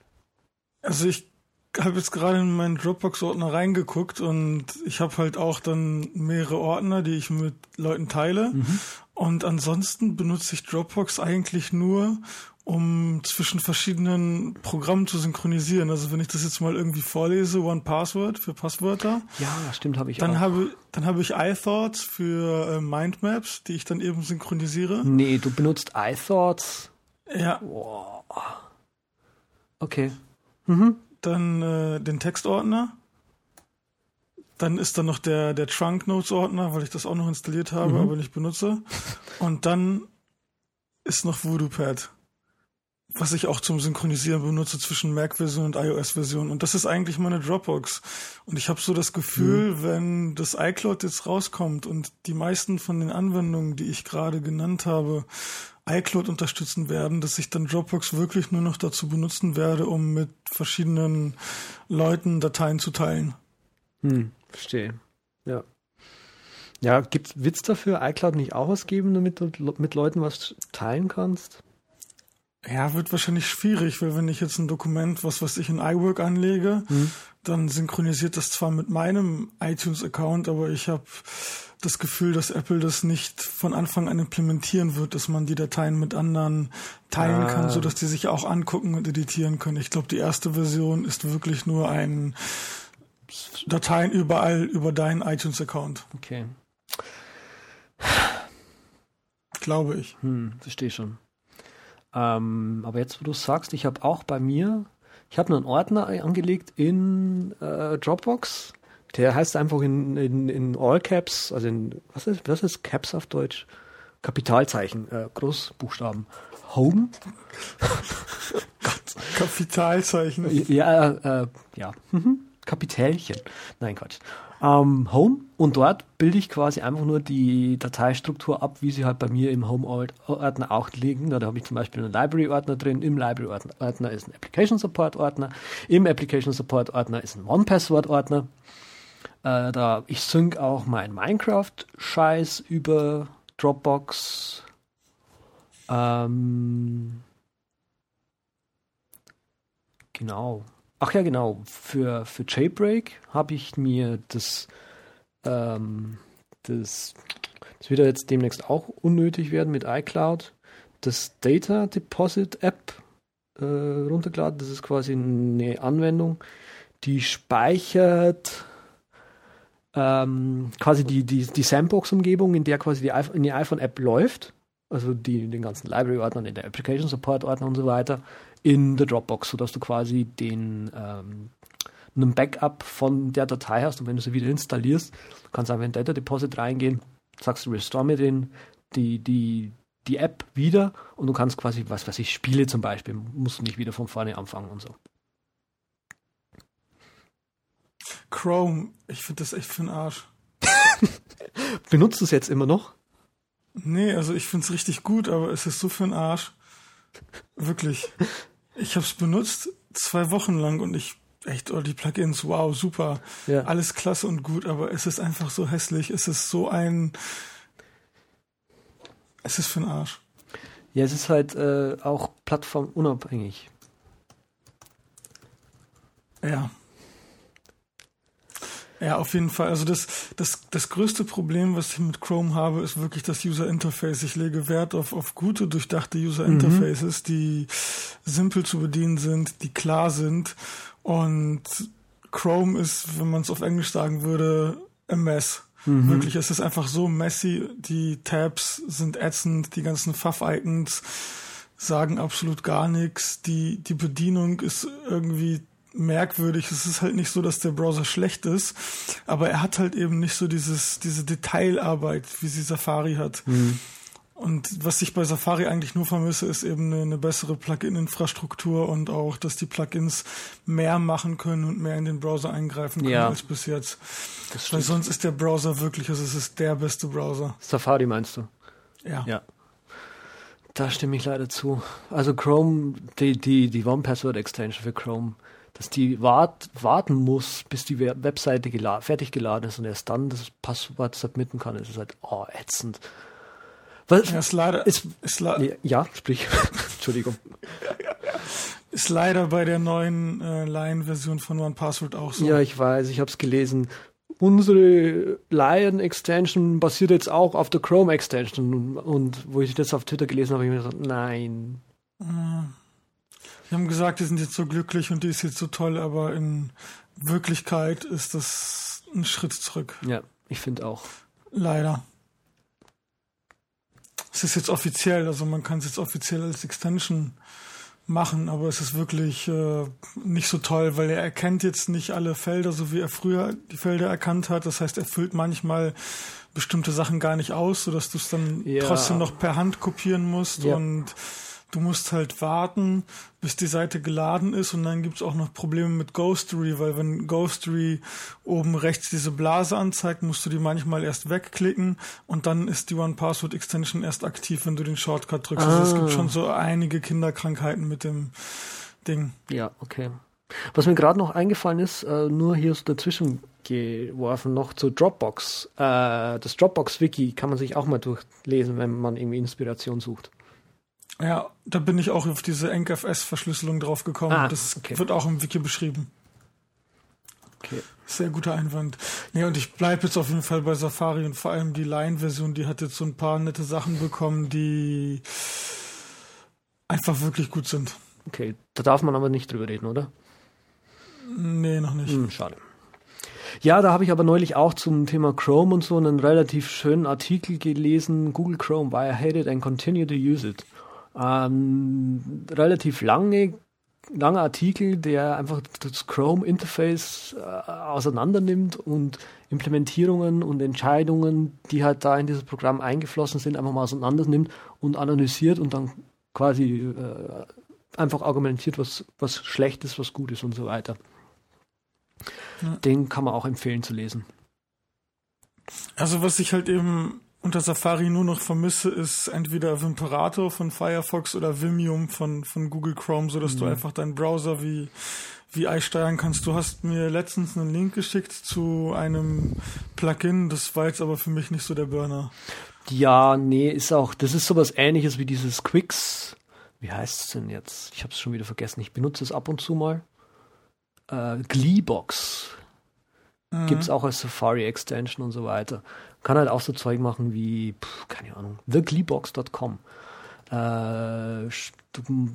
Also ich habe jetzt gerade in meinen Dropbox-Ordner reingeguckt und ich habe halt auch dann mehrere Ordner, die ich mit Leuten teile. Mhm. Und ansonsten benutze ich Dropbox eigentlich nur, um zwischen verschiedenen Programmen zu synchronisieren. Also wenn ich das jetzt mal irgendwie vorlese, One Password für Passwörter. Ja, stimmt, habe ich dann auch. Habe, dann habe ich iThoughts für äh, Mindmaps, die ich dann eben synchronisiere. Nee, du benutzt iThoughts. Ja. Wow. Okay. Mhm dann äh, den Textordner. Dann ist da noch der, der Trunk Notes Ordner, weil ich das auch noch installiert habe, mhm. aber nicht benutze. Und dann ist noch VoodooPad, was ich auch zum Synchronisieren benutze zwischen Mac-Version und iOS-Version. Und das ist eigentlich meine Dropbox. Und ich habe so das Gefühl, mhm. wenn das iCloud jetzt rauskommt und die meisten von den Anwendungen, die ich gerade genannt habe, iCloud unterstützen werden, dass ich dann Dropbox wirklich nur noch dazu benutzen werde, um mit verschiedenen Leuten Dateien zu teilen. Hm, verstehe. Ja. Ja, gibt's Witz dafür, iCloud nicht auch ausgeben, damit du mit Leuten was teilen kannst? Ja, wird wahrscheinlich schwierig, weil wenn ich jetzt ein Dokument, was weiß ich, in iWork anlege, hm. dann synchronisiert das zwar mit meinem iTunes-Account, aber ich habe das Gefühl, dass Apple das nicht von Anfang an implementieren wird, dass man die Dateien mit anderen teilen ah. kann, so dass die sich auch angucken und editieren können. Ich glaube, die erste Version ist wirklich nur ein Dateien überall über deinen iTunes-Account. Okay. Glaube ich. Hm, verstehe schon. Ähm, aber jetzt, wo du sagst, ich habe auch bei mir, ich habe einen Ordner angelegt in äh, Dropbox der heißt einfach in, in, in All Caps, also in, was ist, was ist Caps auf Deutsch? Kapitalzeichen, äh, Großbuchstaben. Home? Kapitalzeichen. Ja, äh, ja. Mhm. Kapitälchen. Nein, Quatsch. Ähm, Home und dort bilde ich quasi einfach nur die Dateistruktur ab, wie sie halt bei mir im Home-Ordner auch liegen. Da habe ich zum Beispiel einen Library-Ordner drin. Im Library-Ordner ist ein Application Support-Ordner. Im Application Support-Ordner ist ein One-Password-Ordner. Äh, da ich sync auch mein Minecraft-Scheiß über Dropbox. Ähm, genau. Ach ja, genau. Für, für Jailbreak habe ich mir das, ähm, das, das wird ja jetzt demnächst auch unnötig werden mit iCloud, das Data Deposit App äh, runtergeladen. Das ist quasi eine Anwendung, die speichert ähm, quasi die, die, die Sandbox-Umgebung, in der quasi die, die iPhone-App läuft, also die, den ganzen Library-Ordner, in der Application Support-Ordner und so weiter, in der Dropbox, sodass du quasi den ähm, einen Backup von der Datei hast und wenn du sie wieder installierst, kannst du einfach in Data Deposit reingehen, sagst du restore mir den, die, die, die App wieder und du kannst quasi, was weiß ich, Spiele zum Beispiel, musst du nicht wieder von vorne anfangen und so. Chrome, ich finde das echt für den Arsch. Benutzt du es jetzt immer noch? Nee, also ich finde es richtig gut, aber es ist so für den Arsch. Wirklich. Ich habe es benutzt zwei Wochen lang und ich echt, oh, die Plugins, wow, super. Ja. Alles klasse und gut, aber es ist einfach so hässlich. Es ist so ein. Es ist für den Arsch. Ja, es ist halt äh, auch plattformunabhängig. Ja. Ja, auf jeden Fall. Also das, das, das größte Problem, was ich mit Chrome habe, ist wirklich das User Interface. Ich lege Wert auf, auf gute, durchdachte User mhm. Interfaces, mhm. die simpel zu bedienen sind, die klar sind. Und Chrome ist, wenn man es auf Englisch sagen würde, a mess. Mhm. Wirklich, es ist einfach so messy. Die Tabs sind ätzend, die ganzen Pfaff-Icons sagen absolut gar nichts. Die, die Bedienung ist irgendwie merkwürdig. Es ist halt nicht so, dass der Browser schlecht ist, aber er hat halt eben nicht so dieses, diese Detailarbeit, wie sie Safari hat. Mhm. Und was ich bei Safari eigentlich nur vermisse, ist eben eine, eine bessere Plugin-Infrastruktur und auch, dass die Plugins mehr machen können und mehr in den Browser eingreifen können ja. als bis jetzt. Weil sonst ist der Browser wirklich, also es ist der beste Browser. Safari meinst du? Ja. Ja. Da stimme ich leider zu. Also Chrome, die, die, die One-Password-Extension für Chrome, dass die wart, warten muss, bis die Webseite gela fertig geladen ist und erst dann das Passwort submitten kann, ist es halt oh, ätzend. Was, ja, ist leider, ist, ist le ja, sprich. Entschuldigung. Ist leider bei der neuen äh, Lion-Version von OnePassword auch so. Ja, ich weiß, ich habe es gelesen. Unsere Lion-Extension basiert jetzt auch auf der Chrome-Extension. Und wo ich das auf Twitter gelesen habe, habe ich mir gesagt, nein. Die haben gesagt, die sind jetzt so glücklich und die ist jetzt so toll, aber in Wirklichkeit ist das ein Schritt zurück. Ja, ich finde auch. Leider. Es ist jetzt offiziell, also man kann es jetzt offiziell als Extension machen, aber es ist wirklich äh, nicht so toll, weil er erkennt jetzt nicht alle Felder, so wie er früher die Felder erkannt hat. Das heißt, er füllt manchmal bestimmte Sachen gar nicht aus, sodass du es dann Ja. trotzdem noch per Hand kopieren musst Ja. und du musst halt warten, bis die Seite geladen ist und dann gibt's auch noch Probleme mit Ghostery, weil wenn Ghostery oben rechts diese Blase anzeigt, musst du die manchmal erst wegklicken und dann ist die One-Password Extension erst aktiv, wenn du den Shortcut drückst. Also es Ah. gibt schon so einige Kinderkrankheiten mit dem Ding. Ja, okay. Was mir gerade noch eingefallen ist, äh, nur hier so dazwischen geworfen, noch zu Dropbox. Äh, das Dropbox-Wiki kann man sich auch mal durchlesen, wenn man irgendwie Inspiration sucht. Ja, da bin ich auch auf diese EncFS-Verschlüsselung drauf gekommen. Ah, das okay. wird auch im Wiki beschrieben. Okay. Sehr guter Einwand. Nee, und ich bleibe jetzt auf jeden Fall bei Safari und vor allem die Line-Version, die hat jetzt so ein paar nette Sachen bekommen, die einfach wirklich gut sind. Okay, da darf man aber nicht drüber reden, oder? Nee, noch nicht. Hm, schade. Ja, da habe ich aber neulich auch zum Thema Chrome und so einen relativ schönen Artikel gelesen. Google Chrome, why I hate it and continue to use it. Ähm, relativ lange, langer Artikel, der einfach das Chrome-Interface äh, auseinander nimmt und Implementierungen und Entscheidungen, die halt da in dieses Programm eingeflossen sind, einfach mal auseinander nimmt und analysiert und dann quasi äh, einfach argumentiert, was, was schlecht ist, was gut ist und so weiter. Den kann man auch empfehlen zu lesen. Also was ich halt eben unter Safari nur noch vermisse, ist entweder Vimperator von Firefox oder Vimium von, von Google Chrome, sodass du einfach deinen Browser wie, wie Ei steuern kannst. Du hast mir letztens einen Link geschickt zu einem Plugin, das war jetzt aber für mich nicht so der Burner. Ja, nee, ist auch, das ist sowas ähnliches wie dieses Quicks. Wie heißt es denn jetzt? Ich habe es schon wieder vergessen. Ich benutze es ab und zu mal. Äh, Gleebox gibt's auch als Safari Extension und so weiter. Kann halt auch so Zeug machen wie, pff, keine Ahnung, thegleebox.com. Äh, du,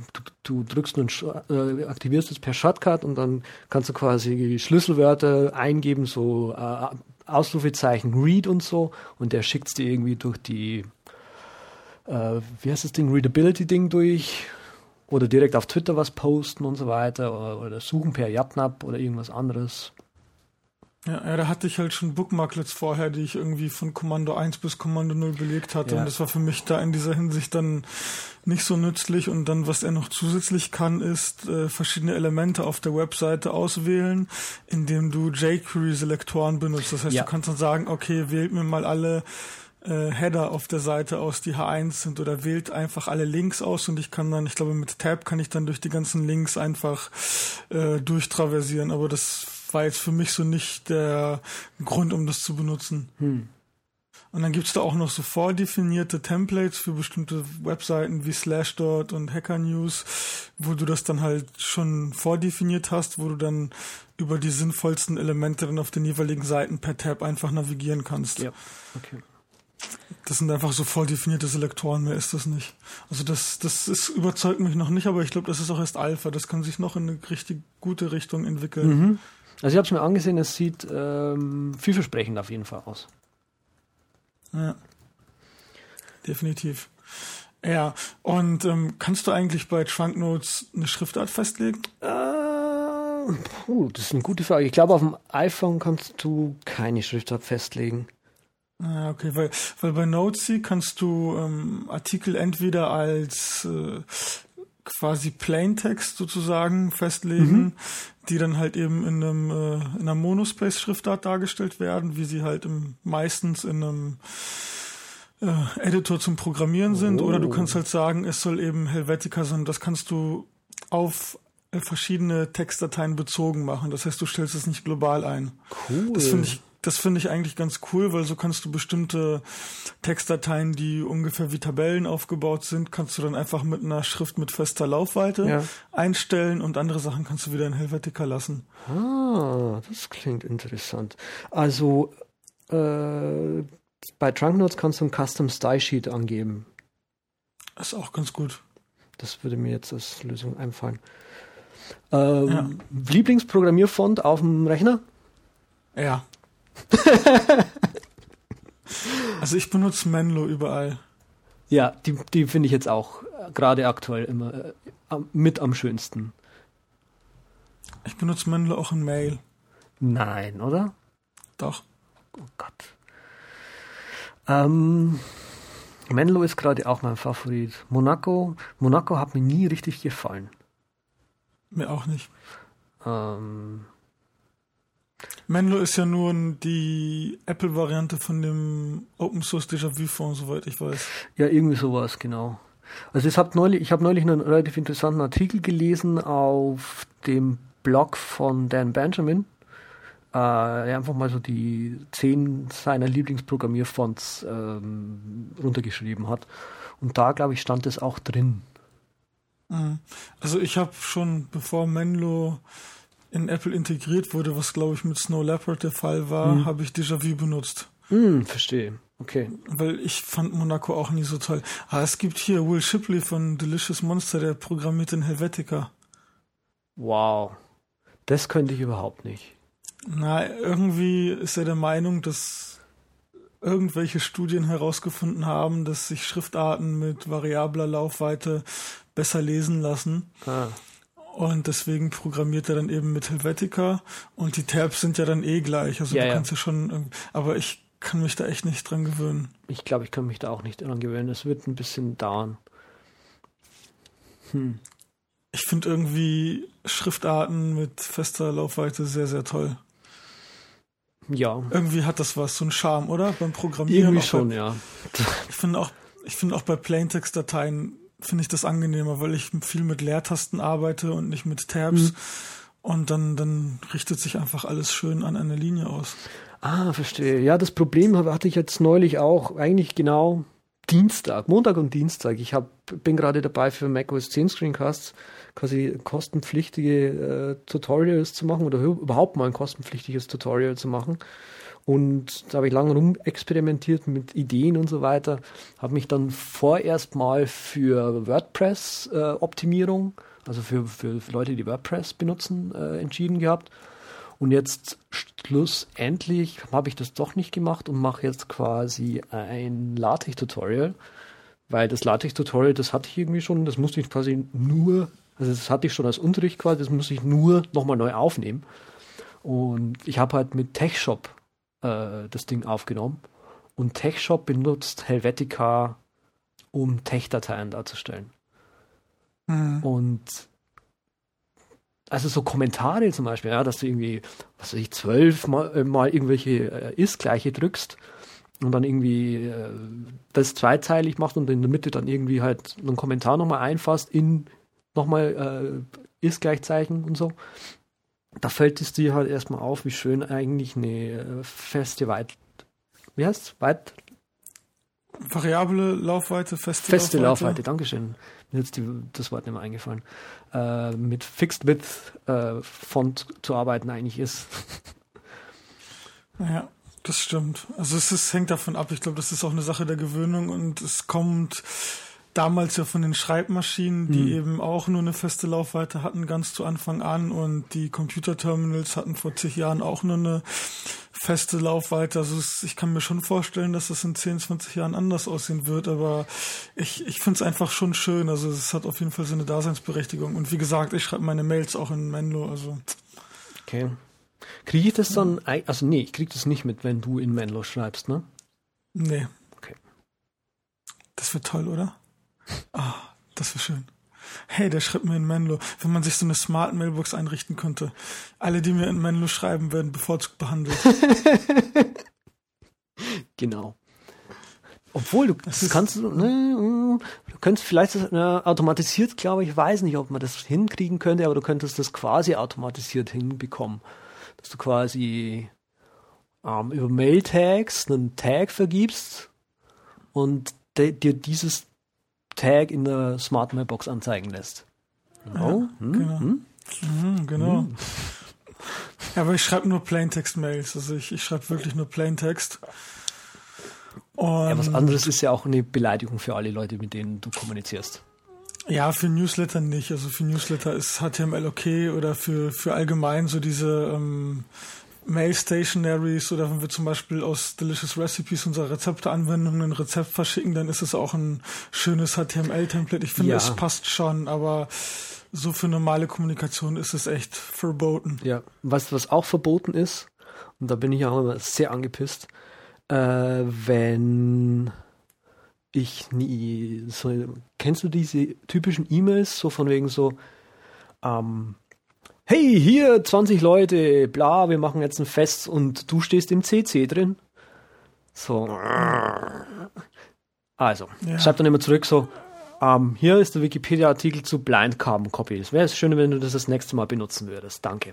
du, drückst einen, äh, aktivierst es per Shortcut und dann kannst du quasi Schlüsselwörter eingeben, so äh, Ausrufezeichen Read und so und der schickt's dir irgendwie durch die, äh, wie heißt das Ding, Readability-Ding durch oder direkt auf Twitter was posten und so weiter oder, oder suchen per Yatnap oder irgendwas anderes. Ja, ja, da hatte ich halt schon Bookmarklets vorher, die ich irgendwie von Kommando 1 bis Kommando 0 belegt hatte. Ja. Und das war für mich da in dieser Hinsicht dann nicht so nützlich. Und dann, was er noch zusätzlich kann, ist äh, verschiedene Elemente auf der Webseite auswählen, indem du jQuery-Selektoren benutzt. Das heißt, Ja. du kannst dann sagen, okay, wählt mir mal alle äh, Header auf der Seite aus, die H1 sind oder wählt einfach alle Links aus und ich kann dann, ich glaube mit Tab kann ich dann durch die ganzen Links einfach äh, durchtraversieren, aber das war jetzt für mich so nicht der Grund, um das zu benutzen. Hm. Und dann gibt's da auch noch so vordefinierte Templates für bestimmte Webseiten wie Slashdot und Hacker News, wo du das dann halt schon vordefiniert hast, wo du dann über die sinnvollsten Elemente dann auf den jeweiligen Seiten per Tab einfach navigieren kannst. Ja, okay. Das sind einfach so volldefinierte Selektoren, mehr ist das nicht. Also das, das ist, überzeugt mich noch nicht, aber ich glaube, das ist auch erst Alpha. Das kann sich noch in eine richtig gute Richtung entwickeln. Mhm. Also ich habe es mir angesehen, es sieht ähm, vielversprechend auf jeden Fall aus. Ja. Definitiv. Ja, und ähm, kannst du eigentlich bei Trunk Notes eine Schriftart festlegen? Äh, puh, das ist eine gute Frage. Ich glaube, auf dem iPhone kannst du keine Schriftart festlegen. Ah, okay, weil, weil bei Notesy kannst du ähm, Artikel entweder als äh, quasi Plaintext sozusagen festlegen, die dann halt eben in einem äh, in einer Monospace-Schriftart dargestellt werden, wie sie halt im, meistens in einem äh, Editor zum Programmieren sind. Oder du Oh. kannst halt sagen, es soll eben Helvetica sein. Das kannst du auf äh, verschiedene Textdateien bezogen machen. Das heißt, du stellst es nicht global ein. Cool. Das finde ich, Das finde ich eigentlich ganz cool, weil so kannst du bestimmte Textdateien, die ungefähr wie Tabellen aufgebaut sind, kannst du dann einfach mit einer Schrift mit fester Laufweite ja. einstellen und andere Sachen kannst du wieder in Helvetica lassen. Ah, das klingt interessant. Also äh, bei Trunknotes kannst du ein Custom Style Sheet angeben. Das ist auch ganz gut. Das würde mir jetzt als Lösung einfallen. Ähm, ja. Lieblingsprogrammierfont auf dem Rechner? Ja. also ich benutze Menlo überall. Ja, die, die finde ich jetzt auch äh, gerade aktuell immer äh, mit am schönsten. Ich benutze Menlo auch in Mail. Nein, oder? Doch. Oh Gott. Ähm, Menlo ist gerade auch mein Favorit. Monaco, Monaco hat mir nie richtig gefallen. Mir auch nicht. Ähm, Menlo ist ja nur die Apple-Variante von dem Open Source Déjà-vu Fonds, soweit ich weiß. Ja, irgendwie sowas, genau. Also ich habe neulich, ich habe neulich einen relativ interessanten Artikel gelesen auf dem Blog von Dan Benjamin, äh, er einfach mal so die zehn seiner Lieblingsprogrammierfonts ähm, runtergeschrieben hat. Und da, glaube ich, stand es auch drin. Mhm. Also ich habe schon, bevor Menlo in Apple integriert wurde, was glaube ich mit Snow Leopard der Fall war, mhm. habe ich Déjà-vu benutzt. Mhm, verstehe. Okay. Weil ich fand Monaco auch nie so toll. Ah, es gibt hier Will Shipley von Delicious Monster, der programmiert in Helvetica. Wow. Das könnte ich überhaupt nicht. Na, irgendwie ist er der Meinung, dass irgendwelche Studien herausgefunden haben, dass sich Schriftarten mit variabler Laufweite besser lesen lassen. Ah. Und deswegen programmiert er dann eben mit Helvetica und die Tabs sind ja dann eh gleich. Also ja, du kannst ja schon, aber ich kann mich da echt nicht dran gewöhnen. Ich glaube, ich kann mich da auch nicht dran gewöhnen. Es wird ein bisschen dauern. Hm. Ich finde irgendwie Schriftarten mit fester Laufweite sehr, sehr toll. Ja. Irgendwie hat das was, so ein Charme, oder? Beim Programmieren. Irgendwie schon, bei, ja. Ich finde auch, ich finde auch bei Plaintext-Dateien finde ich das angenehmer, weil ich viel mit Leertasten arbeite und nicht mit Tabs. Mhm. Und dann, dann richtet sich einfach alles schön an einer Linie aus. Ah, verstehe. Ja, das Problem hatte ich jetzt neulich auch, eigentlich genau Dienstag, Montag und Dienstag. Ich hab, bin gerade dabei für macOS 10 Screencasts quasi kostenpflichtige äh, Tutorials zu machen oder überhaupt mal ein kostenpflichtiges Tutorial zu machen. Und da habe ich lange rum experimentiert mit Ideen und so weiter. Habe mich dann vorerst mal für WordPress-Optimierung, äh, also für, für, Leute, die WordPress benutzen, äh, entschieden gehabt. Und jetzt schlussendlich habe ich das doch nicht gemacht und mache jetzt quasi ein LaTeX-Tutorial. Weil das LaTeX-Tutorial, das hatte ich irgendwie schon, das musste ich quasi nur, also das hatte ich schon als Unterricht quasi, das musste ich nur nochmal neu aufnehmen. Und ich habe halt mit TechShop äh, das Ding aufgenommen. Und TechShop benutzt Helvetica, um Tech-Dateien darzustellen. Mhm. Und also so Kommentare zum Beispiel, ja, dass du irgendwie, was weiß ich, zwölf mal, äh, mal irgendwelche äh, Ist-Gleiche drückst und dann irgendwie äh, das zweizeilig macht und in der Mitte dann irgendwie halt einen Kommentar nochmal einfasst in nochmal äh, Ist-Gleichzeichen und so da fällt es dir halt erstmal auf, wie schön eigentlich eine äh, feste Weit... Wie heißt Weit... Variable Laufweite, feste, feste Laufweite. Laufweite, Dankeschön. Mir ist die, das Wort nicht mehr eingefallen. Äh, mit Fixed Width äh, Font zu arbeiten eigentlich ist. Ja, das stimmt. Also es ist, hängt davon ab. Ich glaube, das ist auch eine Sache der Gewöhnung und es kommt damals ja von den Schreibmaschinen, die hm. eben auch nur eine feste Laufweite hatten, ganz zu Anfang an. Und die Computerterminals hatten vor zig Jahren auch nur eine feste Laufweite. Also es, ich kann mir schon vorstellen, dass das in 10, 20 Jahren anders aussehen wird. Aber ich, ich finde es einfach schon schön. Also es hat auf jeden Fall seine Daseinsberechtigung. Und wie gesagt, ich schreibe meine Mails auch in Menlo. Also okay. Kriege ich das dann, also nee, ich kriege das nicht mit, wenn du in Menlo schreibst, ne? Nee. Okay. Das wird toll, oder? Ah, das wäre schön. Hey, der schreibt mir in Menlo, wenn man sich so eine Smart Mailbox einrichten könnte. Alle, die mir in Menlo schreiben, werden bevorzugt behandelt. genau. Obwohl du das kannst, ne, du könntest vielleicht ne, automatisiert, glaube ich, weiß nicht, ob man das hinkriegen könnte, aber du könntest das quasi automatisiert hinbekommen, dass du quasi ähm, über Mail-Tags einen Tag vergibst und dir dieses Tag in der Smart Mailbox anzeigen lässt. Genau. Ja, hm? Genau. Hm? Mhm, genau. Hm. Ja, aber ich schreibe nur Plaintext-Mails. Also ich, ich schreibe wirklich nur Plaintext. ja, was anderes ist ja auch eine Beleidigung für alle Leute, mit denen du kommunizierst. Ja, für Newsletter nicht. Also für Newsletter ist HTML okay oder für, für allgemein so diese ähm, Mail Stationaries oder wenn wir zum Beispiel aus Delicious Recipes unsere Rezepteanwendungen ein Rezept verschicken, dann ist es auch ein schönes HTML-Template. Ich finde, ja. es passt schon, aber so für normale Kommunikation ist es echt verboten. Ja, was, was auch verboten ist, und da bin ich auch immer sehr angepisst, äh, wenn ich nie so, kennst du diese typischen E-Mails, so von wegen so, ähm, hey, hier 20 Leute, bla, wir machen jetzt ein Fest und du stehst im CC drin? So. Also, ja. schreib dann immer zurück so, ähm, hier ist der Wikipedia-Artikel zu Blind Carbon Copy. Es wäre schön, wenn du das das nächste Mal benutzen würdest. Danke.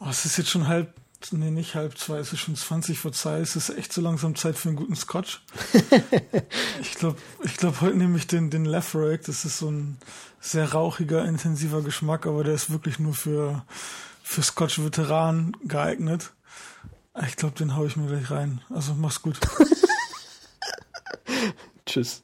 Oh, es ist jetzt schon halb, nee, nicht halb zwei, es ist schon 20 vor zwei. Es ist echt so langsam Zeit für einen guten Scotch. ich glaube, ich glaube, heute nehme ich den, den Lefroy. Das ist so ein sehr rauchiger, intensiver Geschmack, aber der ist wirklich nur für, für Scotch-Veteran geeignet. Ich glaube, den haue ich mir gleich rein. Also mach's gut. Tschüss.